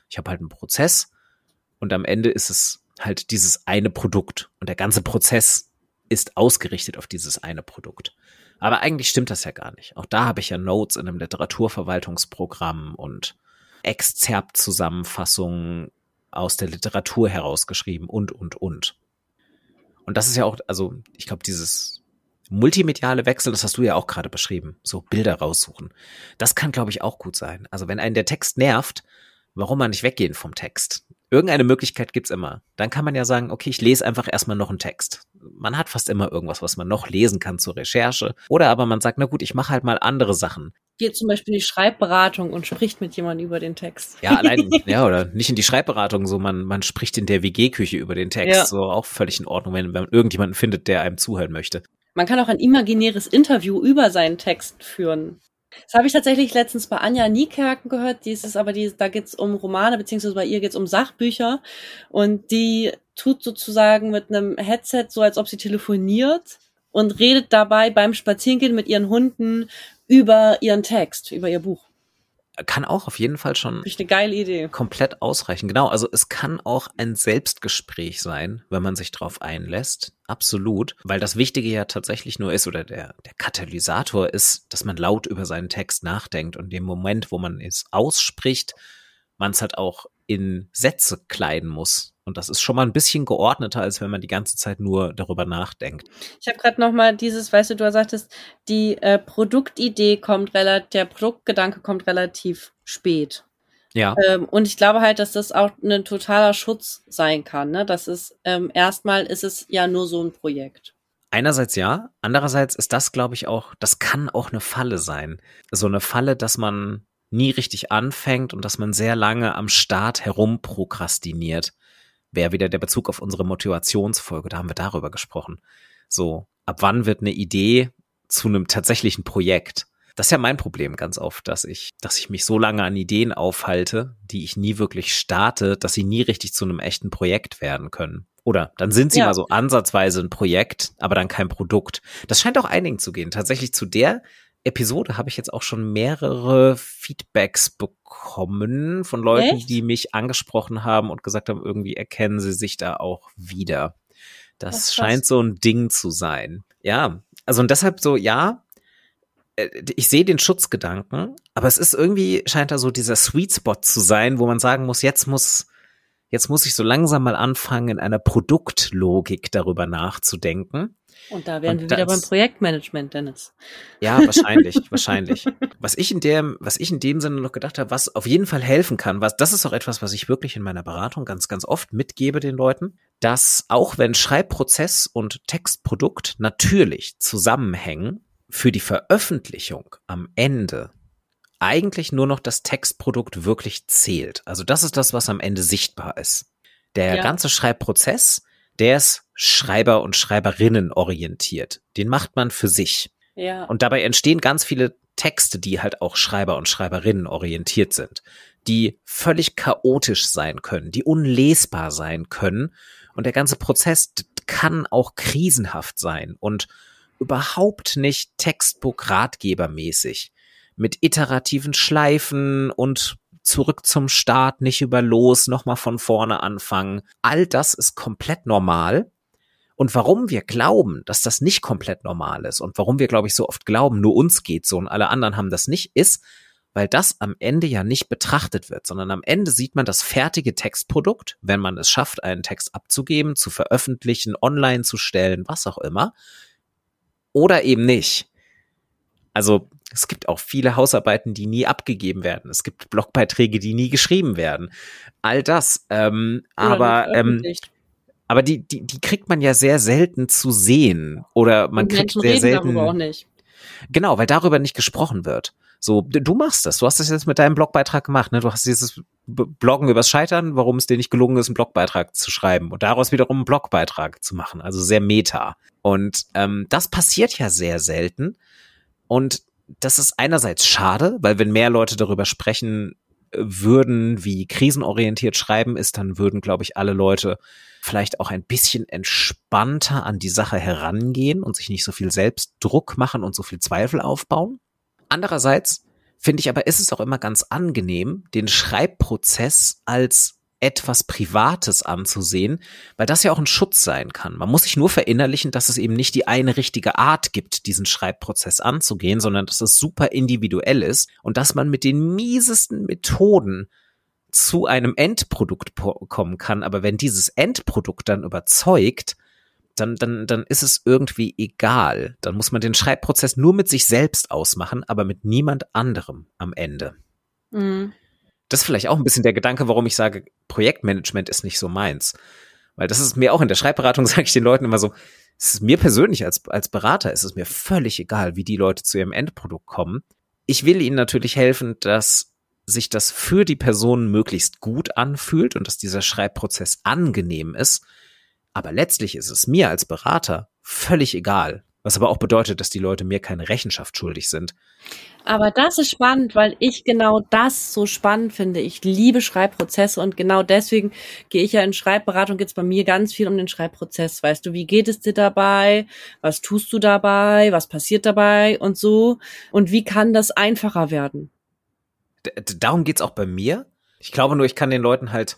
ich habe halt einen Prozess und am Ende ist es halt dieses eine Produkt und der ganze Prozess ist ausgerichtet auf dieses eine Produkt. Aber eigentlich stimmt das ja gar nicht. Auch da habe ich ja Notes in einem Literaturverwaltungsprogramm und Exzerpt-Zusammenfassungen aus der Literatur herausgeschrieben und, und, und. Und das ist ja auch, also ich glaube, dieses multimediale Wechsel, das hast du ja auch gerade beschrieben, so Bilder raussuchen. Das kann, glaube ich, auch gut sein. Also wenn einen der Text nervt, warum man nicht weggehen vom Text? Irgendeine Möglichkeit gibt's immer. Dann kann man ja sagen, okay, ich lese einfach erstmal noch einen Text. Man hat fast immer irgendwas, was man noch lesen kann zur Recherche. Oder aber man sagt, na gut, ich mache halt mal andere Sachen. Geht zum Beispiel in die Schreibberatung und spricht mit jemandem über den Text. Ja, allein, (laughs) ja, oder nicht in die Schreibberatung, so man, man spricht in der WG-Küche über den Text. Ja. So auch völlig in Ordnung, wenn, wenn man irgendjemanden findet, der einem zuhören möchte. Man kann auch ein imaginäres Interview über seinen Text führen. Das habe ich tatsächlich letztens bei Anja Niekerken gehört. Die ist es aber, die, da geht's um Romane, beziehungsweise bei ihr geht's um Sachbücher. Und die tut sozusagen mit einem Headset so, als ob sie telefoniert und redet dabei beim Spazierengehen mit ihren Hunden über ihren Text, über ihr Buch kann auch auf jeden Fall schon eine geile Idee. komplett ausreichen. Genau, also es kann auch ein Selbstgespräch sein, wenn man sich drauf einlässt. Absolut, weil das Wichtige ja tatsächlich nur ist oder der, der Katalysator ist, dass man laut über seinen Text nachdenkt und dem Moment, wo man es ausspricht, man es halt auch in Sätze kleiden muss. Und das ist schon mal ein bisschen geordneter, als wenn man die ganze Zeit nur darüber nachdenkt. Ich habe gerade noch mal dieses, weißt du, du sagtest, die äh, Produktidee kommt relativ, der Produktgedanke kommt relativ spät. Ja. Ähm, und ich glaube halt, dass das auch ein totaler Schutz sein kann. Ne? Das ist ähm, erstmal ist es ja nur so ein Projekt. Einerseits ja, andererseits ist das, glaube ich, auch, das kann auch eine Falle sein. So eine Falle, dass man nie richtig anfängt und dass man sehr lange am Start herumprokrastiniert wäre wieder der Bezug auf unsere Motivationsfolge. Da haben wir darüber gesprochen. So, ab wann wird eine Idee zu einem tatsächlichen Projekt? Das ist ja mein Problem ganz oft, dass ich, dass ich mich so lange an Ideen aufhalte, die ich nie wirklich starte, dass sie nie richtig zu einem echten Projekt werden können. Oder dann sind sie ja. mal so ansatzweise ein Projekt, aber dann kein Produkt. Das scheint auch einigen zu gehen. Tatsächlich zu der Episode habe ich jetzt auch schon mehrere Feedbacks bekommen von Leuten, Echt? die mich angesprochen haben und gesagt haben, irgendwie erkennen sie sich da auch wieder. Das, das scheint so ein Ding zu sein. Ja, also und deshalb so, ja, äh, ich sehe den Schutzgedanken, aber es ist irgendwie, scheint da so dieser Sweet Spot zu sein, wo man sagen muss, jetzt muss, jetzt muss ich so langsam mal anfangen, in einer Produktlogik darüber nachzudenken. Und da wären und wir wieder beim Projektmanagement, Dennis. Ja, wahrscheinlich, (laughs) wahrscheinlich. Was ich in dem, was ich in dem Sinne noch gedacht habe, was auf jeden Fall helfen kann, was, das ist auch etwas, was ich wirklich in meiner Beratung ganz, ganz oft mitgebe den Leuten, dass auch wenn Schreibprozess und Textprodukt natürlich zusammenhängen, für die Veröffentlichung am Ende eigentlich nur noch das Textprodukt wirklich zählt. Also das ist das, was am Ende sichtbar ist. Der ja. ganze Schreibprozess der ist Schreiber und Schreiberinnen orientiert. Den macht man für sich. Ja. Und dabei entstehen ganz viele Texte, die halt auch Schreiber und Schreiberinnen orientiert sind, die völlig chaotisch sein können, die unlesbar sein können. Und der ganze Prozess kann auch krisenhaft sein und überhaupt nicht Textbook-Ratgebermäßig mit iterativen Schleifen und zurück zum Start, nicht über los, nochmal von vorne anfangen. All das ist komplett normal. Und warum wir glauben, dass das nicht komplett normal ist und warum wir, glaube ich, so oft glauben, nur uns geht so und alle anderen haben das nicht, ist, weil das am Ende ja nicht betrachtet wird, sondern am Ende sieht man das fertige Textprodukt, wenn man es schafft, einen Text abzugeben, zu veröffentlichen, online zu stellen, was auch immer, oder eben nicht. Also es gibt auch viele Hausarbeiten, die nie abgegeben werden. Es gibt Blogbeiträge, die nie geschrieben werden. All das. Ähm, aber ähm, aber die, die, die kriegt man ja sehr selten zu sehen. Oder man kriegt Menschen sehr selten. Auch nicht. Genau, weil darüber nicht gesprochen wird. So, du machst das. Du hast das jetzt mit deinem Blogbeitrag gemacht. Ne? Du hast dieses Bloggen übers Scheitern, warum es dir nicht gelungen ist, einen Blogbeitrag zu schreiben und daraus wiederum einen Blogbeitrag zu machen. Also sehr meta. Und ähm, das passiert ja sehr selten Und das ist einerseits schade, weil wenn mehr Leute darüber sprechen würden, wie krisenorientiert schreiben ist, dann würden, glaube ich, alle Leute vielleicht auch ein bisschen entspannter an die Sache herangehen und sich nicht so viel Selbstdruck machen und so viel Zweifel aufbauen. Andererseits finde ich aber, ist es auch immer ganz angenehm, den Schreibprozess als etwas Privates anzusehen, weil das ja auch ein Schutz sein kann. Man muss sich nur verinnerlichen, dass es eben nicht die eine richtige Art gibt, diesen Schreibprozess anzugehen, sondern dass es super individuell ist und dass man mit den miesesten Methoden zu einem Endprodukt kommen kann. Aber wenn dieses Endprodukt dann überzeugt, dann, dann, dann ist es irgendwie egal. Dann muss man den Schreibprozess nur mit sich selbst ausmachen, aber mit niemand anderem am Ende. Mhm. Das ist vielleicht auch ein bisschen der Gedanke, warum ich sage, Projektmanagement ist nicht so meins. Weil das ist mir auch in der Schreibberatung, (laughs) sage ich den Leuten immer so, es ist mir persönlich als, als Berater ist es mir völlig egal, wie die Leute zu ihrem Endprodukt kommen. Ich will ihnen natürlich helfen, dass sich das für die Person möglichst gut anfühlt und dass dieser Schreibprozess angenehm ist. Aber letztlich ist es mir als Berater völlig egal, was aber auch bedeutet, dass die Leute mir keine Rechenschaft schuldig sind. Aber das ist spannend, weil ich genau das so spannend finde. Ich liebe Schreibprozesse und genau deswegen gehe ich ja in Schreibberatung. Geht es bei mir ganz viel um den Schreibprozess. Weißt du, wie geht es dir dabei? Was tust du dabei? Was passiert dabei und so? Und wie kann das einfacher werden? Darum geht's auch bei mir. Ich glaube nur, ich kann den Leuten halt,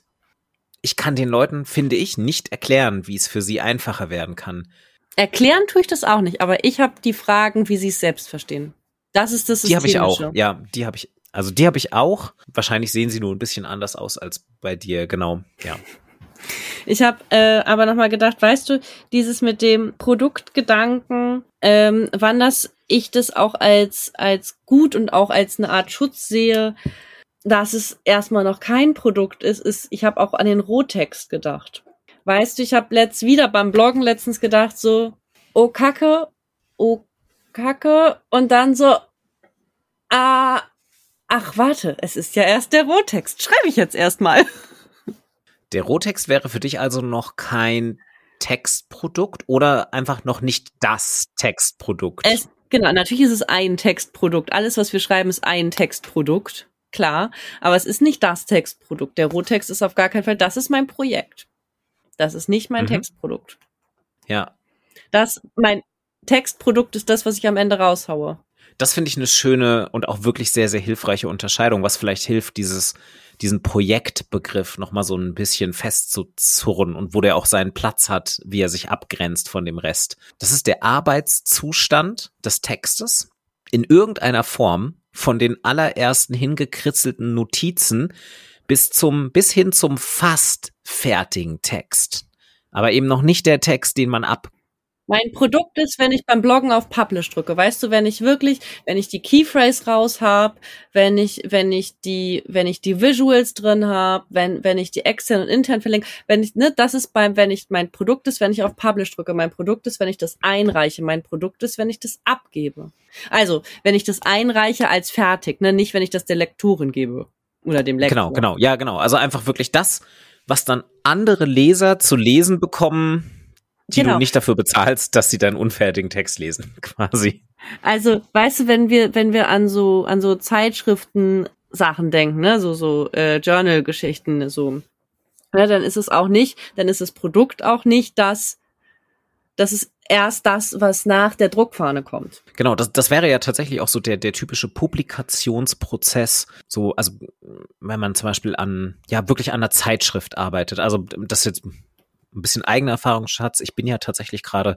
ich kann den Leuten, finde ich, nicht erklären, wie es für sie einfacher werden kann. Erklären tue ich das auch nicht, aber ich habe die Fragen, wie sie es selbst verstehen. Das ist das Die habe ich auch. Ja, die habe ich. Also die habe ich auch. Wahrscheinlich sehen sie nur ein bisschen anders aus als bei dir. Genau. Ja. Ich habe äh, aber noch mal gedacht, weißt du, dieses mit dem Produktgedanken, ähm, wann das ich das auch als als gut und auch als eine Art Schutz sehe, dass es erstmal noch kein Produkt ist, ist ich habe auch an den Rohtext gedacht. Weißt du, ich habe letzt wieder beim Bloggen letztens gedacht so, oh Kacke, oh Kacke und dann so, ah, ach warte, es ist ja erst der Rohtext. Schreibe ich jetzt erstmal. Der Rohtext wäre für dich also noch kein Textprodukt oder einfach noch nicht das Textprodukt? Es, genau, natürlich ist es ein Textprodukt. Alles, was wir schreiben, ist ein Textprodukt. Klar, aber es ist nicht das Textprodukt. Der Rohtext ist auf gar keinen Fall, das ist mein Projekt. Das ist nicht mein mhm. Textprodukt. Ja. Das, mein Textprodukt ist das, was ich am Ende raushaue. Das finde ich eine schöne und auch wirklich sehr, sehr hilfreiche Unterscheidung, was vielleicht hilft, dieses, diesen Projektbegriff nochmal so ein bisschen festzuzurren und wo der auch seinen Platz hat, wie er sich abgrenzt von dem Rest. Das ist der Arbeitszustand des Textes in irgendeiner Form von den allerersten hingekritzelten Notizen bis zum, bis hin zum fast fertigen Text. Aber eben noch nicht der Text, den man ab mein Produkt ist, wenn ich beim Bloggen auf Publish drücke. Weißt du, wenn ich wirklich, wenn ich die Keyphrase raus habe, wenn ich, wenn ich die, wenn ich die Visuals drin habe, wenn, wenn ich die extern und intern verlinke, wenn ich, ne, das ist beim, wenn ich mein Produkt ist, wenn ich auf Publish drücke. Mein Produkt ist, wenn ich das einreiche. Mein Produkt ist, wenn ich das abgebe. Also, wenn ich das einreiche als fertig, ne, nicht wenn ich das der Lektorin gebe oder dem Lektor. Genau, genau, ja, genau. Also einfach wirklich das, was dann andere Leser zu lesen bekommen, die genau. du nicht dafür bezahlst, dass sie deinen unfertigen Text lesen, (laughs) quasi. Also, weißt du, wenn wir, wenn wir an so, an so Zeitschriften Sachen denken, ne, so, so äh, Journal-Geschichten, so, ne, dann ist es auch nicht, dann ist das Produkt auch nicht das, das ist erst das, was nach der Druckfahne kommt. Genau, das, das wäre ja tatsächlich auch so der, der typische Publikationsprozess. So, also wenn man zum Beispiel an, ja, wirklich an einer Zeitschrift arbeitet. Also das jetzt ein bisschen eigener Erfahrungsschatz. Ich bin ja tatsächlich gerade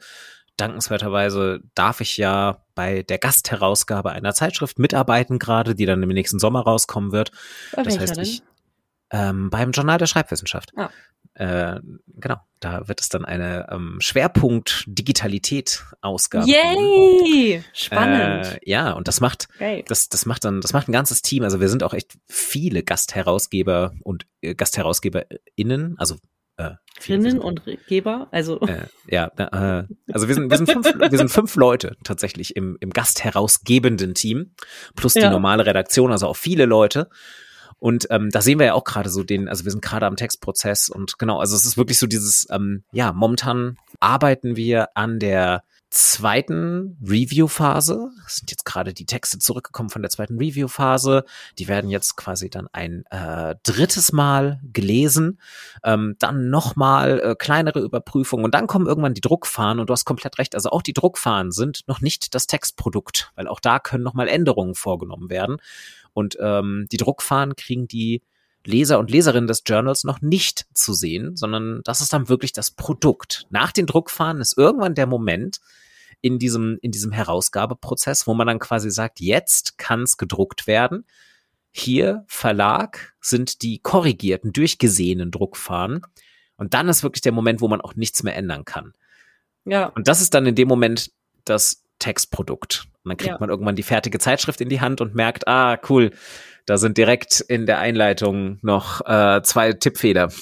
dankenswerterweise darf ich ja bei der Gastherausgabe einer Zeitschrift mitarbeiten gerade, die dann im nächsten Sommer rauskommen wird. Bei das heißt, ich ähm, beim Journal der Schreibwissenschaft. Ah. Äh, genau, da wird es dann eine ähm, Schwerpunkt Digitalität Ausgabe. Yay! Spannend. Äh, ja, und das macht das das macht dann das macht ein ganzes Team. Also wir sind auch echt viele Gastherausgeber und äh, Gastherausgeberinnen, also äh, Rinnen und Geber, also äh, ja, äh, also wir sind wir sind fünf, (laughs) wir sind fünf Leute tatsächlich im im Gastherausgebenden Team plus die ja. normale Redaktion, also auch viele Leute. Und ähm, da sehen wir ja auch gerade so den, also wir sind gerade am Textprozess und genau, also es ist wirklich so dieses, ähm, ja, momentan arbeiten wir an der zweiten Review-Phase. Sind jetzt gerade die Texte zurückgekommen von der zweiten Review-Phase. Die werden jetzt quasi dann ein äh, drittes Mal gelesen, ähm, dann nochmal äh, kleinere Überprüfungen und dann kommen irgendwann die Druckfahnen und du hast komplett recht. Also auch die Druckfahnen sind noch nicht das Textprodukt, weil auch da können nochmal Änderungen vorgenommen werden. Und ähm, die Druckfahnen kriegen die Leser und Leserinnen des Journals noch nicht zu sehen, sondern das ist dann wirklich das Produkt. Nach den Druckfahnen ist irgendwann der Moment in diesem, in diesem Herausgabeprozess, wo man dann quasi sagt, jetzt kann es gedruckt werden. Hier Verlag sind die korrigierten, durchgesehenen Druckfahnen. Und dann ist wirklich der Moment, wo man auch nichts mehr ändern kann. Ja. Und das ist dann in dem Moment das Textprodukt. Und dann kriegt Ja. man irgendwann die fertige Zeitschrift in die Hand und merkt, ah, cool, da sind direkt in der Einleitung noch äh, zwei Tippfehler,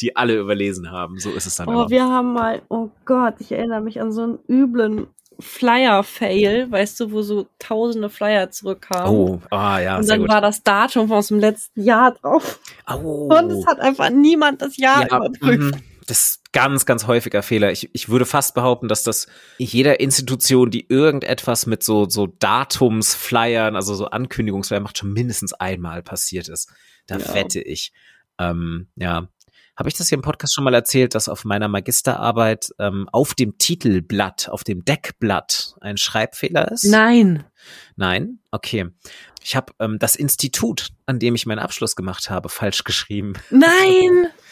die alle überlesen haben. So ist es dann Oh, immer. wir haben mal, oh Gott, ich erinnere mich an so einen üblen Flyer-Fail, weißt du, wo so tausende Flyer zurückkamen. Oh, ah ja, und dann gut. war das Datum aus dem letzten Jahr drauf. oh. Und es hat einfach niemand das Jahr ja, überprüft. mhm. Das ist ganz, ganz häufiger Fehler. Ich, ich würde fast behaupten, dass das jeder Institution, die irgendetwas mit so, so Datumsflyern, also so Ankündigungsflyern macht, schon mindestens einmal passiert ist. Da Ja. wette ich. Ähm, ja. Habe ich das hier im Podcast schon mal erzählt, dass auf meiner Magisterarbeit ähm, auf dem Titelblatt, auf dem Deckblatt ein Schreibfehler ist? Nein. Nein? Okay. Ich habe ähm, das Institut, an dem ich meinen Abschluss gemacht habe, falsch geschrieben. Nein! (laughs)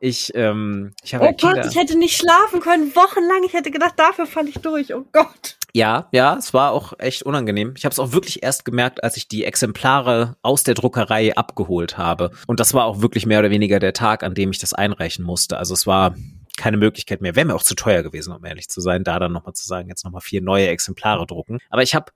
Ich, ähm, ich habe Oh ja Kinder. Gott, ich hätte nicht schlafen können, wochenlang. Ich hätte gedacht, dafür falle ich durch. Oh Gott. Ja, ja, es war auch echt unangenehm. Ich habe es auch wirklich erst gemerkt, als ich die Exemplare aus der Druckerei abgeholt habe. Und das war auch wirklich mehr oder weniger der Tag, an dem ich das einreichen musste. Also es war keine Möglichkeit mehr. Wäre mir auch zu teuer gewesen, um ehrlich zu sein, da dann nochmal zu sagen, jetzt nochmal vier neue Exemplare drucken. Aber ich habe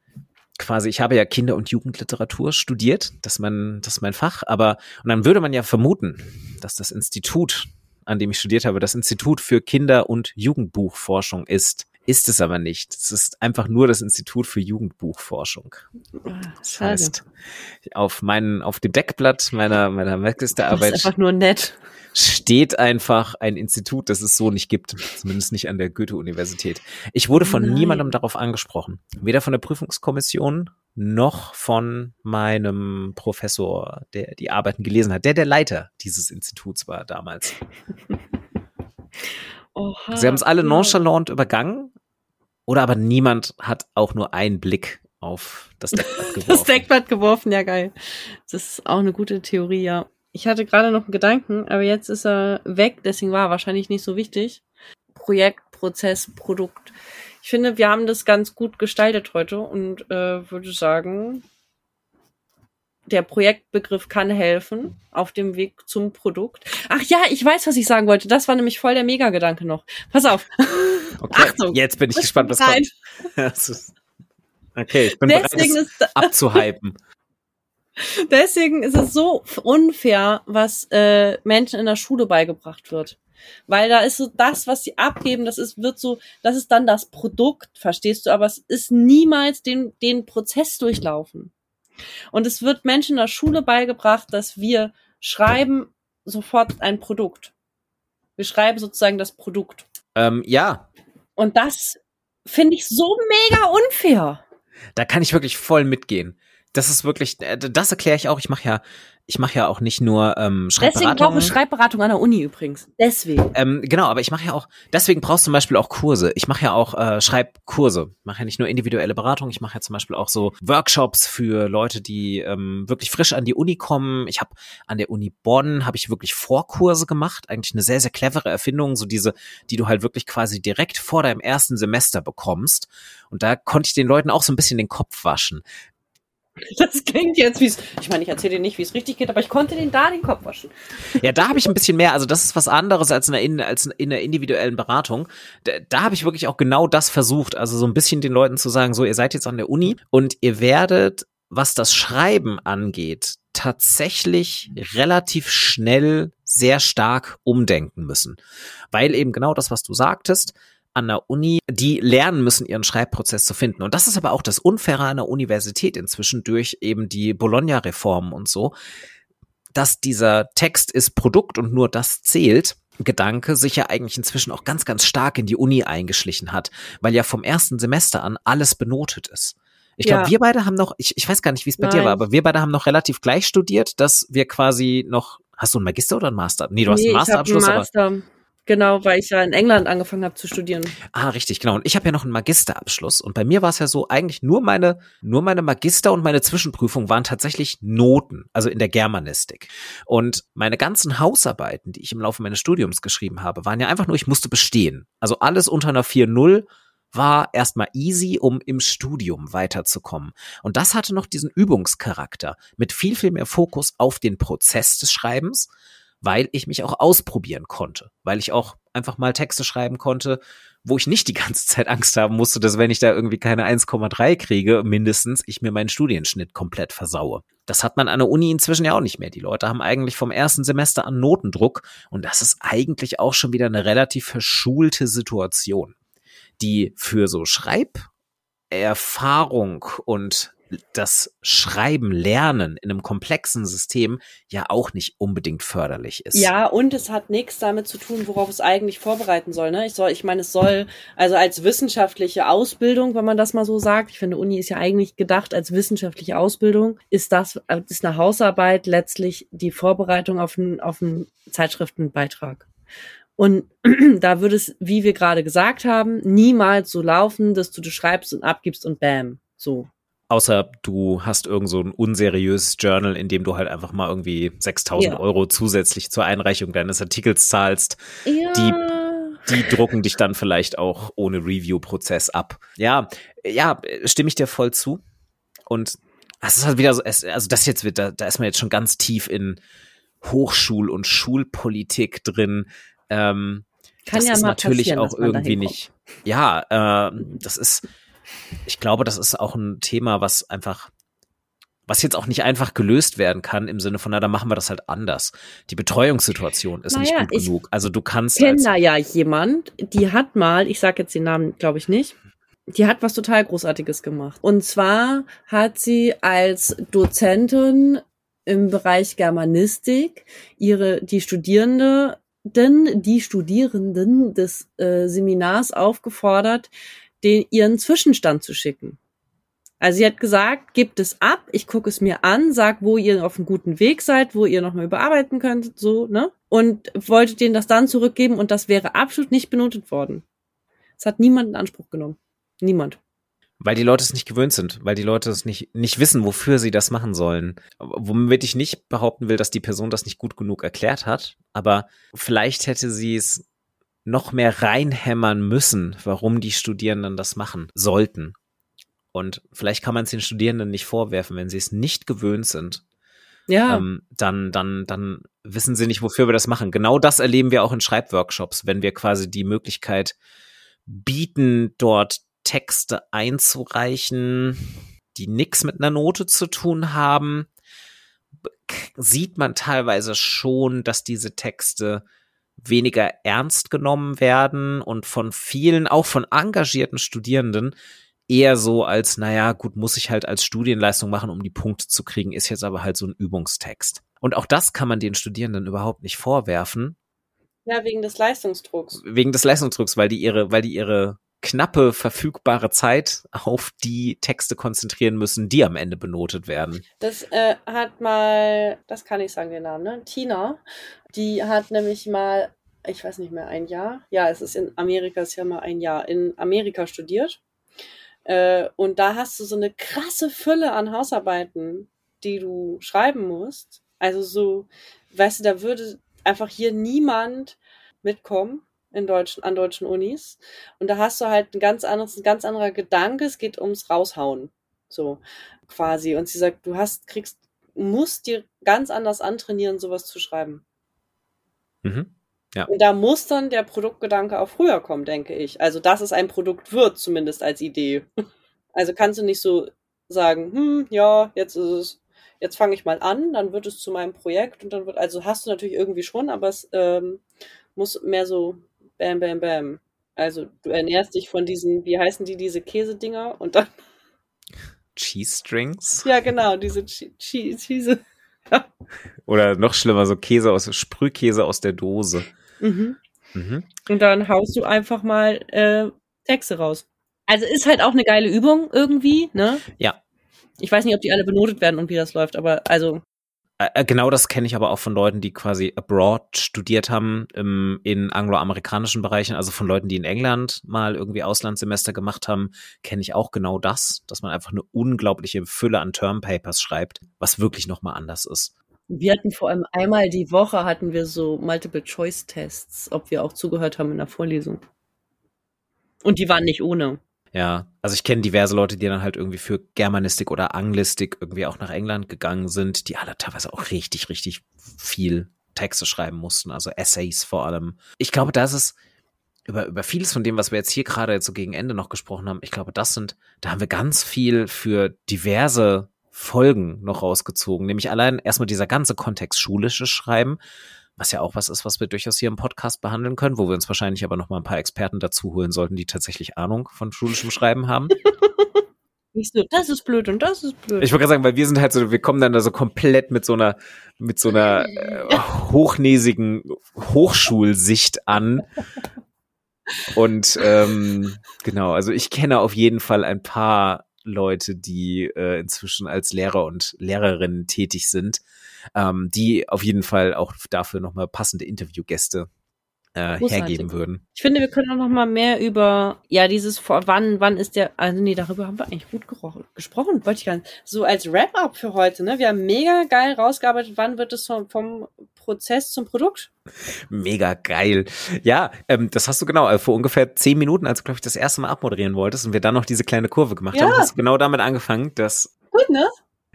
quasi, ich habe ja Kinder- und Jugendliteratur studiert, das ist mein, das ist mein Fach, aber, und dann würde man ja vermuten, dass das Institut, an dem ich studiert habe, das Institut für Kinder- und Jugendbuchforschung ist. Ist es aber nicht. Es ist einfach nur das Institut für Jugendbuchforschung. Das Schade. heißt, auf meinen, auf dem Deckblatt meiner, meiner Magisterarbeit einfach nur nett. steht einfach ein Institut, das es so nicht gibt. Zumindest nicht an der Goethe-Universität. Ich wurde von Nein. niemandem darauf angesprochen. Weder von der Prüfungskommission noch von meinem Professor, der die Arbeiten gelesen hat. Der der Leiter dieses Instituts war damals. (laughs) Oha, Sie haben es alle nonchalant übergangen. Oder aber niemand hat auch nur einen Blick auf das (laughs) Deckblatt geworfen. Das Deckblatt geworfen, ja geil. Das ist auch eine gute Theorie, ja. Ich hatte gerade noch einen Gedanken, aber jetzt ist er weg, deswegen war er wahrscheinlich nicht so wichtig. Projekt, Prozess, Produkt. Ich finde, wir haben das ganz gut gestaltet heute und äh, würde sagen, der Projektbegriff kann helfen auf dem Weg zum Produkt. Ach ja, ich weiß, was ich sagen wollte. Das war nämlich voll der Mega-Gedanke noch. Pass auf. Okay, Achtung. jetzt bin ich gespannt, was kommt. (laughs) Das Okay, ich bin Deswegen bereit, ist, es abzuhypen. (laughs) Deswegen ist es so unfair, was äh, Menschen in der Schule beigebracht wird. Weil da ist so das, was sie abgeben, das ist, wird so, das ist dann das Produkt, verstehst du, aber es ist niemals den, den Prozess durchlaufen. Und es wird Menschen in der Schule beigebracht, dass wir schreiben sofort ein Produkt. Wir schreiben sozusagen das Produkt. Ähm, ja, Und das finde ich so mega unfair. da kann ich wirklich voll mitgehen. Das ist wirklich, äh, das erkläre ich auch. Ich mache ja, ich mache ja auch nicht nur ähm, Deswegen brauchen Schreibberatung. wir Schreibberatung an der Uni übrigens. Deswegen. Ähm, genau, aber ich mache ja auch, deswegen brauchst du zum Beispiel auch Kurse. Ich mache ja auch äh, Schreibkurse. Ich mache ja nicht nur individuelle Beratung, ich mache ja zum Beispiel auch so Workshops für Leute, die ähm, wirklich frisch an die Uni kommen. Ich habe an der Uni Bonn habe ich wirklich Vorkurse gemacht, eigentlich eine sehr, sehr clevere Erfindung, so diese, die du halt wirklich quasi direkt vor deinem ersten Semester bekommst. Und da konnte ich den Leuten auch so ein bisschen den Kopf waschen. (laughs) Das klingt jetzt wie es. Ich meine, ich erzähle dir nicht, wie es richtig geht, aber ich konnte den da den Kopf waschen. Ja, da habe ich ein bisschen mehr, also das ist was anderes als in in, als in der individuellen Beratung. Da, da habe ich wirklich auch genau das versucht, also so ein bisschen den Leuten zu sagen, so ihr seid jetzt an der Uni und ihr werdet, was das Schreiben angeht, tatsächlich relativ schnell sehr stark umdenken müssen. Weil eben genau das, was du sagtest, an der Uni, die lernen müssen, ihren Schreibprozess zu finden. Und das ist aber auch das Unfaire an der Universität inzwischen durch eben die Bologna-Reformen und so, dass dieser Text ist Produkt und nur das zählt, Gedanke sich ja eigentlich inzwischen auch ganz, ganz stark in die Uni eingeschlichen hat, weil ja vom ersten Semester an alles benotet ist. Ich glaube, Ja. wir beide haben noch, ich, ich weiß gar nicht, wie es bei dir Nein. war, aber wir beide haben noch relativ gleich studiert, dass wir quasi noch, hast du einen Magister oder einen Master? Nee, du hast nee, einen habe einen Masterabschluss, aber Master. Genau, weil ich ja in England angefangen habe zu studieren. Ah, richtig, genau. Und ich habe ja noch einen Magisterabschluss. Und bei mir war es ja so, eigentlich nur meine, nur meine Magister und meine Zwischenprüfung waren tatsächlich Noten, also in der Germanistik. Und meine ganzen Hausarbeiten, die ich im Laufe meines Studiums geschrieben habe, waren ja einfach nur, ich musste bestehen. Also alles unter einer 4.0 war erstmal easy, um im Studium weiterzukommen. Und das hatte noch diesen Übungscharakter mit viel, viel mehr Fokus auf den Prozess des Schreibens, weil ich mich auch ausprobieren konnte, weil ich auch einfach mal Texte schreiben konnte, wo ich nicht die ganze (laughs) Zeit Angst haben musste, dass wenn ich da irgendwie keine 1,3 kriege, mindestens, ich mir meinen Studienschnitt komplett versaue. Das hat man an der Uni inzwischen ja auch nicht mehr. Die Leute haben eigentlich vom ersten Semester an Notendruck und das ist eigentlich auch schon wieder eine relativ verschulte Situation, die für so Schreiberfahrung und das Schreiben lernen in einem komplexen System ja auch nicht unbedingt förderlich ist. Ja, und es hat nichts damit zu tun, worauf es eigentlich vorbereiten soll. Ne? Ich soll, ich meine, es soll also als wissenschaftliche Ausbildung, wenn man das mal so sagt. Ich finde, Uni ist ja eigentlich gedacht als wissenschaftliche Ausbildung. Ist das ist eine Hausarbeit letztlich die Vorbereitung auf einen auf einen Zeitschriftenbeitrag. Und (clears throat) da würde es, wie wir gerade gesagt haben, niemals so laufen, dass du das schreibst und abgibst und bam, so. Außer du hast irgend so ein unseriöses Journal, in dem du halt einfach mal irgendwie 6000 Ja. Euro zusätzlich zur Einreichung deines Artikels zahlst. Ja. Die drucken dich dann vielleicht auch ohne Review-Prozess ab. Ja, ja, stimme ich dir voll zu. Und es ist halt wieder so, also das jetzt wird, da, da ist man jetzt schon ganz tief in Hochschul- und Schulpolitik drin. Ähm, Kann das ja ist mal natürlich passieren, auch irgendwie nicht. Ja, äh, das ist, ich glaube, das ist auch ein Thema, was einfach, was jetzt auch nicht einfach gelöst werden kann im Sinne von, na, dann machen wir das halt anders. Die Betreuungssituation ist nicht Naja, gut ich genug. Also du kannst kenne als, da ja jemand, die hat mal, ich sag jetzt den Namen, glaube ich nicht, die hat was total Großartiges gemacht. Und zwar hat sie als Dozentin im Bereich Germanistik ihre die Studierende denn die Studierenden des äh, Seminars aufgefordert, den ihren Zwischenstand zu schicken. Also sie hat gesagt, gebt es ab, ich gucke es mir an, sag, wo ihr auf einem guten Weg seid, wo ihr nochmal überarbeiten könnt, so, ne? Und wollte denen das dann zurückgeben und das wäre absolut nicht benotet worden. Es hat niemand in Anspruch genommen. Niemand. weil die Leute es nicht gewöhnt sind, weil die Leute es nicht, nicht wissen, wofür sie das machen sollen. Womit ich nicht behaupten will, dass die Person das nicht gut genug erklärt hat, aber vielleicht hätte sie es noch mehr reinhämmern müssen, warum die Studierenden das machen sollten. Und vielleicht kann man es den Studierenden nicht vorwerfen, wenn sie es nicht gewöhnt sind, Ja. ähm, dann, dann, dann wissen sie nicht, wofür wir das machen. Genau das erleben wir auch in Schreibworkshops, wenn wir quasi die Möglichkeit bieten, dort Texte einzureichen, die nichts mit einer Note zu tun haben, sieht man teilweise schon, dass diese Texte weniger ernst genommen werden und von vielen, auch von engagierten Studierenden, eher so als, naja, gut, muss ich halt als Studienleistung machen, um die Punkte zu kriegen, ist jetzt aber halt so ein Übungstext. Und auch das kann man den Studierenden überhaupt nicht vorwerfen, ja, wegen des Leistungsdrucks. wegen des Leistungsdrucks, weil die ihre, weil die ihre knappe verfügbare Zeit auf die Texte konzentrieren müssen, die am Ende benotet werden. Das äh, hat mal, das kann ich sagen, den Namen, ne? Tina, die hat nämlich mal, ich weiß nicht mehr, ein Jahr, ja, es ist in Amerika, ist ja mal ein Jahr, in Amerika studiert. Äh, und da hast du so eine krasse Fülle an Hausarbeiten, die du schreiben musst. Also so, weißt du, da würde einfach hier niemand mitkommen in deutschen, an deutschen Unis. Und da hast du halt ein ganz anderes, ein ganz anderer Gedanke. Es geht ums Raushauen. So, quasi. Und sie sagt, du hast, kriegst, musst dir ganz anders antrainieren, sowas zu schreiben. Mhm. Und da muss dann der Produktgedanke auch früher kommen, denke ich. Also, dass es ein Produkt wird, zumindest als Idee. (laughs) Also kannst du nicht so sagen, hm, ja, jetzt ist es, jetzt fange ich mal an, dann wird es zu meinem Projekt und dann wird, also hast du natürlich irgendwie schon, aber es ähm, muss mehr so bam, bam, bam. Also du ernährst dich von diesen, wie heißen die, diese Käsedinger und dann, (laughs) Cheese Strings? ja genau, diese Che- Che- Cheese. (laughs) Oder noch schlimmer, so Käse aus, Sprühkäse aus der Dose. Mhm. Mhm. Und dann haust du einfach mal äh, Texte raus. Also ist halt auch eine geile Übung irgendwie, ne? Ja. Ich weiß nicht, ob die alle benotet werden und wie das läuft, aber also. Äh, äh, genau das kenne ich aber auch von Leuten, die quasi abroad studiert haben im, in angloamerikanischen Bereichen, also von Leuten, die in England mal irgendwie Auslandssemester gemacht haben, kenne ich auch genau das, dass man einfach eine unglaubliche Fülle an Termpapers schreibt, was wirklich nochmal anders ist. Wir hatten vor allem einmal die Woche hatten wir so Multiple-Choice-Tests, ob wir auch zugehört haben in der Vorlesung. Und die waren nicht ohne. Ja, also ich kenne diverse Leute, die dann halt irgendwie für Germanistik oder Anglistik irgendwie auch nach England gegangen sind, die alle teilweise auch richtig, richtig viel Texte schreiben mussten, also Essays vor allem. Ich glaube, das ist über, über vieles von dem, was wir jetzt hier gerade jetzt so gegen Ende noch gesprochen haben, ich glaube, das sind, da haben wir ganz viel für diverse Folgen noch rausgezogen, nämlich allein erstmal dieser ganze Kontext schulisches Schreiben, was ja auch was ist, was wir durchaus hier im Podcast behandeln können, wo wir uns wahrscheinlich aber noch mal ein paar Experten dazu holen sollten, die tatsächlich Ahnung von schulischem Schreiben haben. (laughs) Nicht so, das ist blöd und das ist blöd. Ich wollte gerade sagen, weil wir sind halt so, wir kommen dann da so komplett mit so einer, mit so einer äh, hochnäsigen Hochschulsicht an. Und ähm, genau, also ich kenne auf jeden Fall ein paar Leute, die äh, inzwischen als Lehrer und Lehrerinnen tätig sind, ähm, die auf jeden Fall auch dafür nochmal passende Interviewgäste äh, hergeben würden. Ich finde, wir können auch noch mal mehr über, ja, dieses vor wann, wann ist der, also nee, darüber haben wir eigentlich gut gesprochen, wollte ich gar nicht. So als Wrap-up für heute, ne? Wir haben mega geil rausgearbeitet, wann wird es vom, vom Prozess zum Produkt? Mega geil. Ja, ähm, das hast du genau, äh, vor ungefähr zehn Minuten, als du, glaube ich, das erste Mal abmoderieren wolltest und wir dann noch diese kleine Kurve gemacht ja. haben, hast du genau damit angefangen, dass Gut, ne?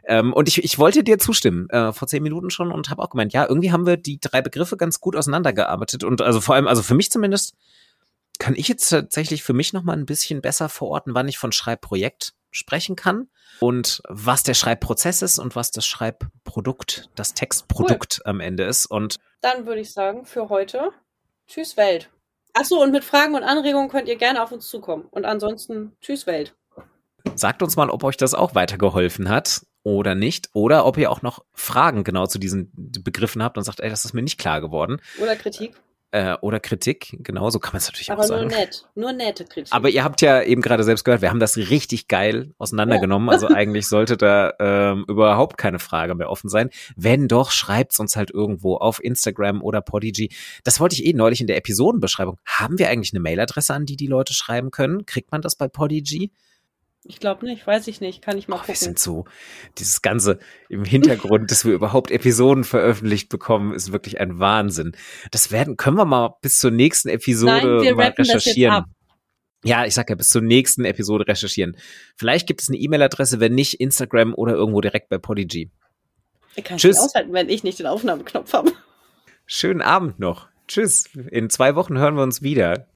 Ähm, und ich, ich wollte dir zustimmen, äh, vor zehn Minuten schon und habe auch gemeint, ja, irgendwie haben wir die drei Begriffe ganz gut auseinandergearbeitet und also vor allem, also für mich zumindest, kann ich jetzt tatsächlich für mich nochmal ein bisschen besser verorten, wann ich von Schreibprojekt sprechen kann und was der Schreibprozess ist und was das Schreibprodukt, das Textprodukt cool. am Ende ist. Und dann würde ich sagen, für heute, tschüss Welt. Achso, und mit Fragen und Anregungen könnt ihr gerne auf uns zukommen. Und ansonsten, tschüss Welt. Sagt uns mal, ob euch das auch weitergeholfen hat oder nicht. Oder ob ihr auch noch Fragen genau zu diesen Begriffen habt und sagt, ey, das ist mir nicht klar geworden. Oder Kritik. Äh, oder Kritik, genau, so kann man es natürlich Aber auch sagen. Aber nur nett, nur nette Kritik. Aber ihr habt ja eben gerade selbst gehört, wir haben das richtig geil auseinandergenommen. Ja. Also eigentlich sollte da ähm, überhaupt keine Frage mehr offen sein. Wenn doch, schreibt's uns halt irgendwo auf Instagram oder Podigy. Das wollte ich eh neulich in der Episodenbeschreibung. Haben wir eigentlich eine Mailadresse, an die die Leute schreiben können? Kriegt man das bei Podigy? Ich glaube nicht, weiß ich nicht, kann ich mal oh, gucken. Wir sind so, dieses Ganze im Hintergrund, dass wir überhaupt Episoden veröffentlicht bekommen, ist wirklich ein Wahnsinn. Das werden, können wir mal bis zur nächsten Episode Nein, wir mal recherchieren. Ja, ich sag ja, bis zur nächsten Episode recherchieren. Vielleicht gibt es eine E-Mail-Adresse, wenn nicht Instagram oder irgendwo direkt bei Podigy. Ich kann Tschüss. nicht aushalten, wenn ich nicht den Aufnahmeknopf habe. Schönen Abend noch. Tschüss. In zwei Wochen hören wir uns wieder.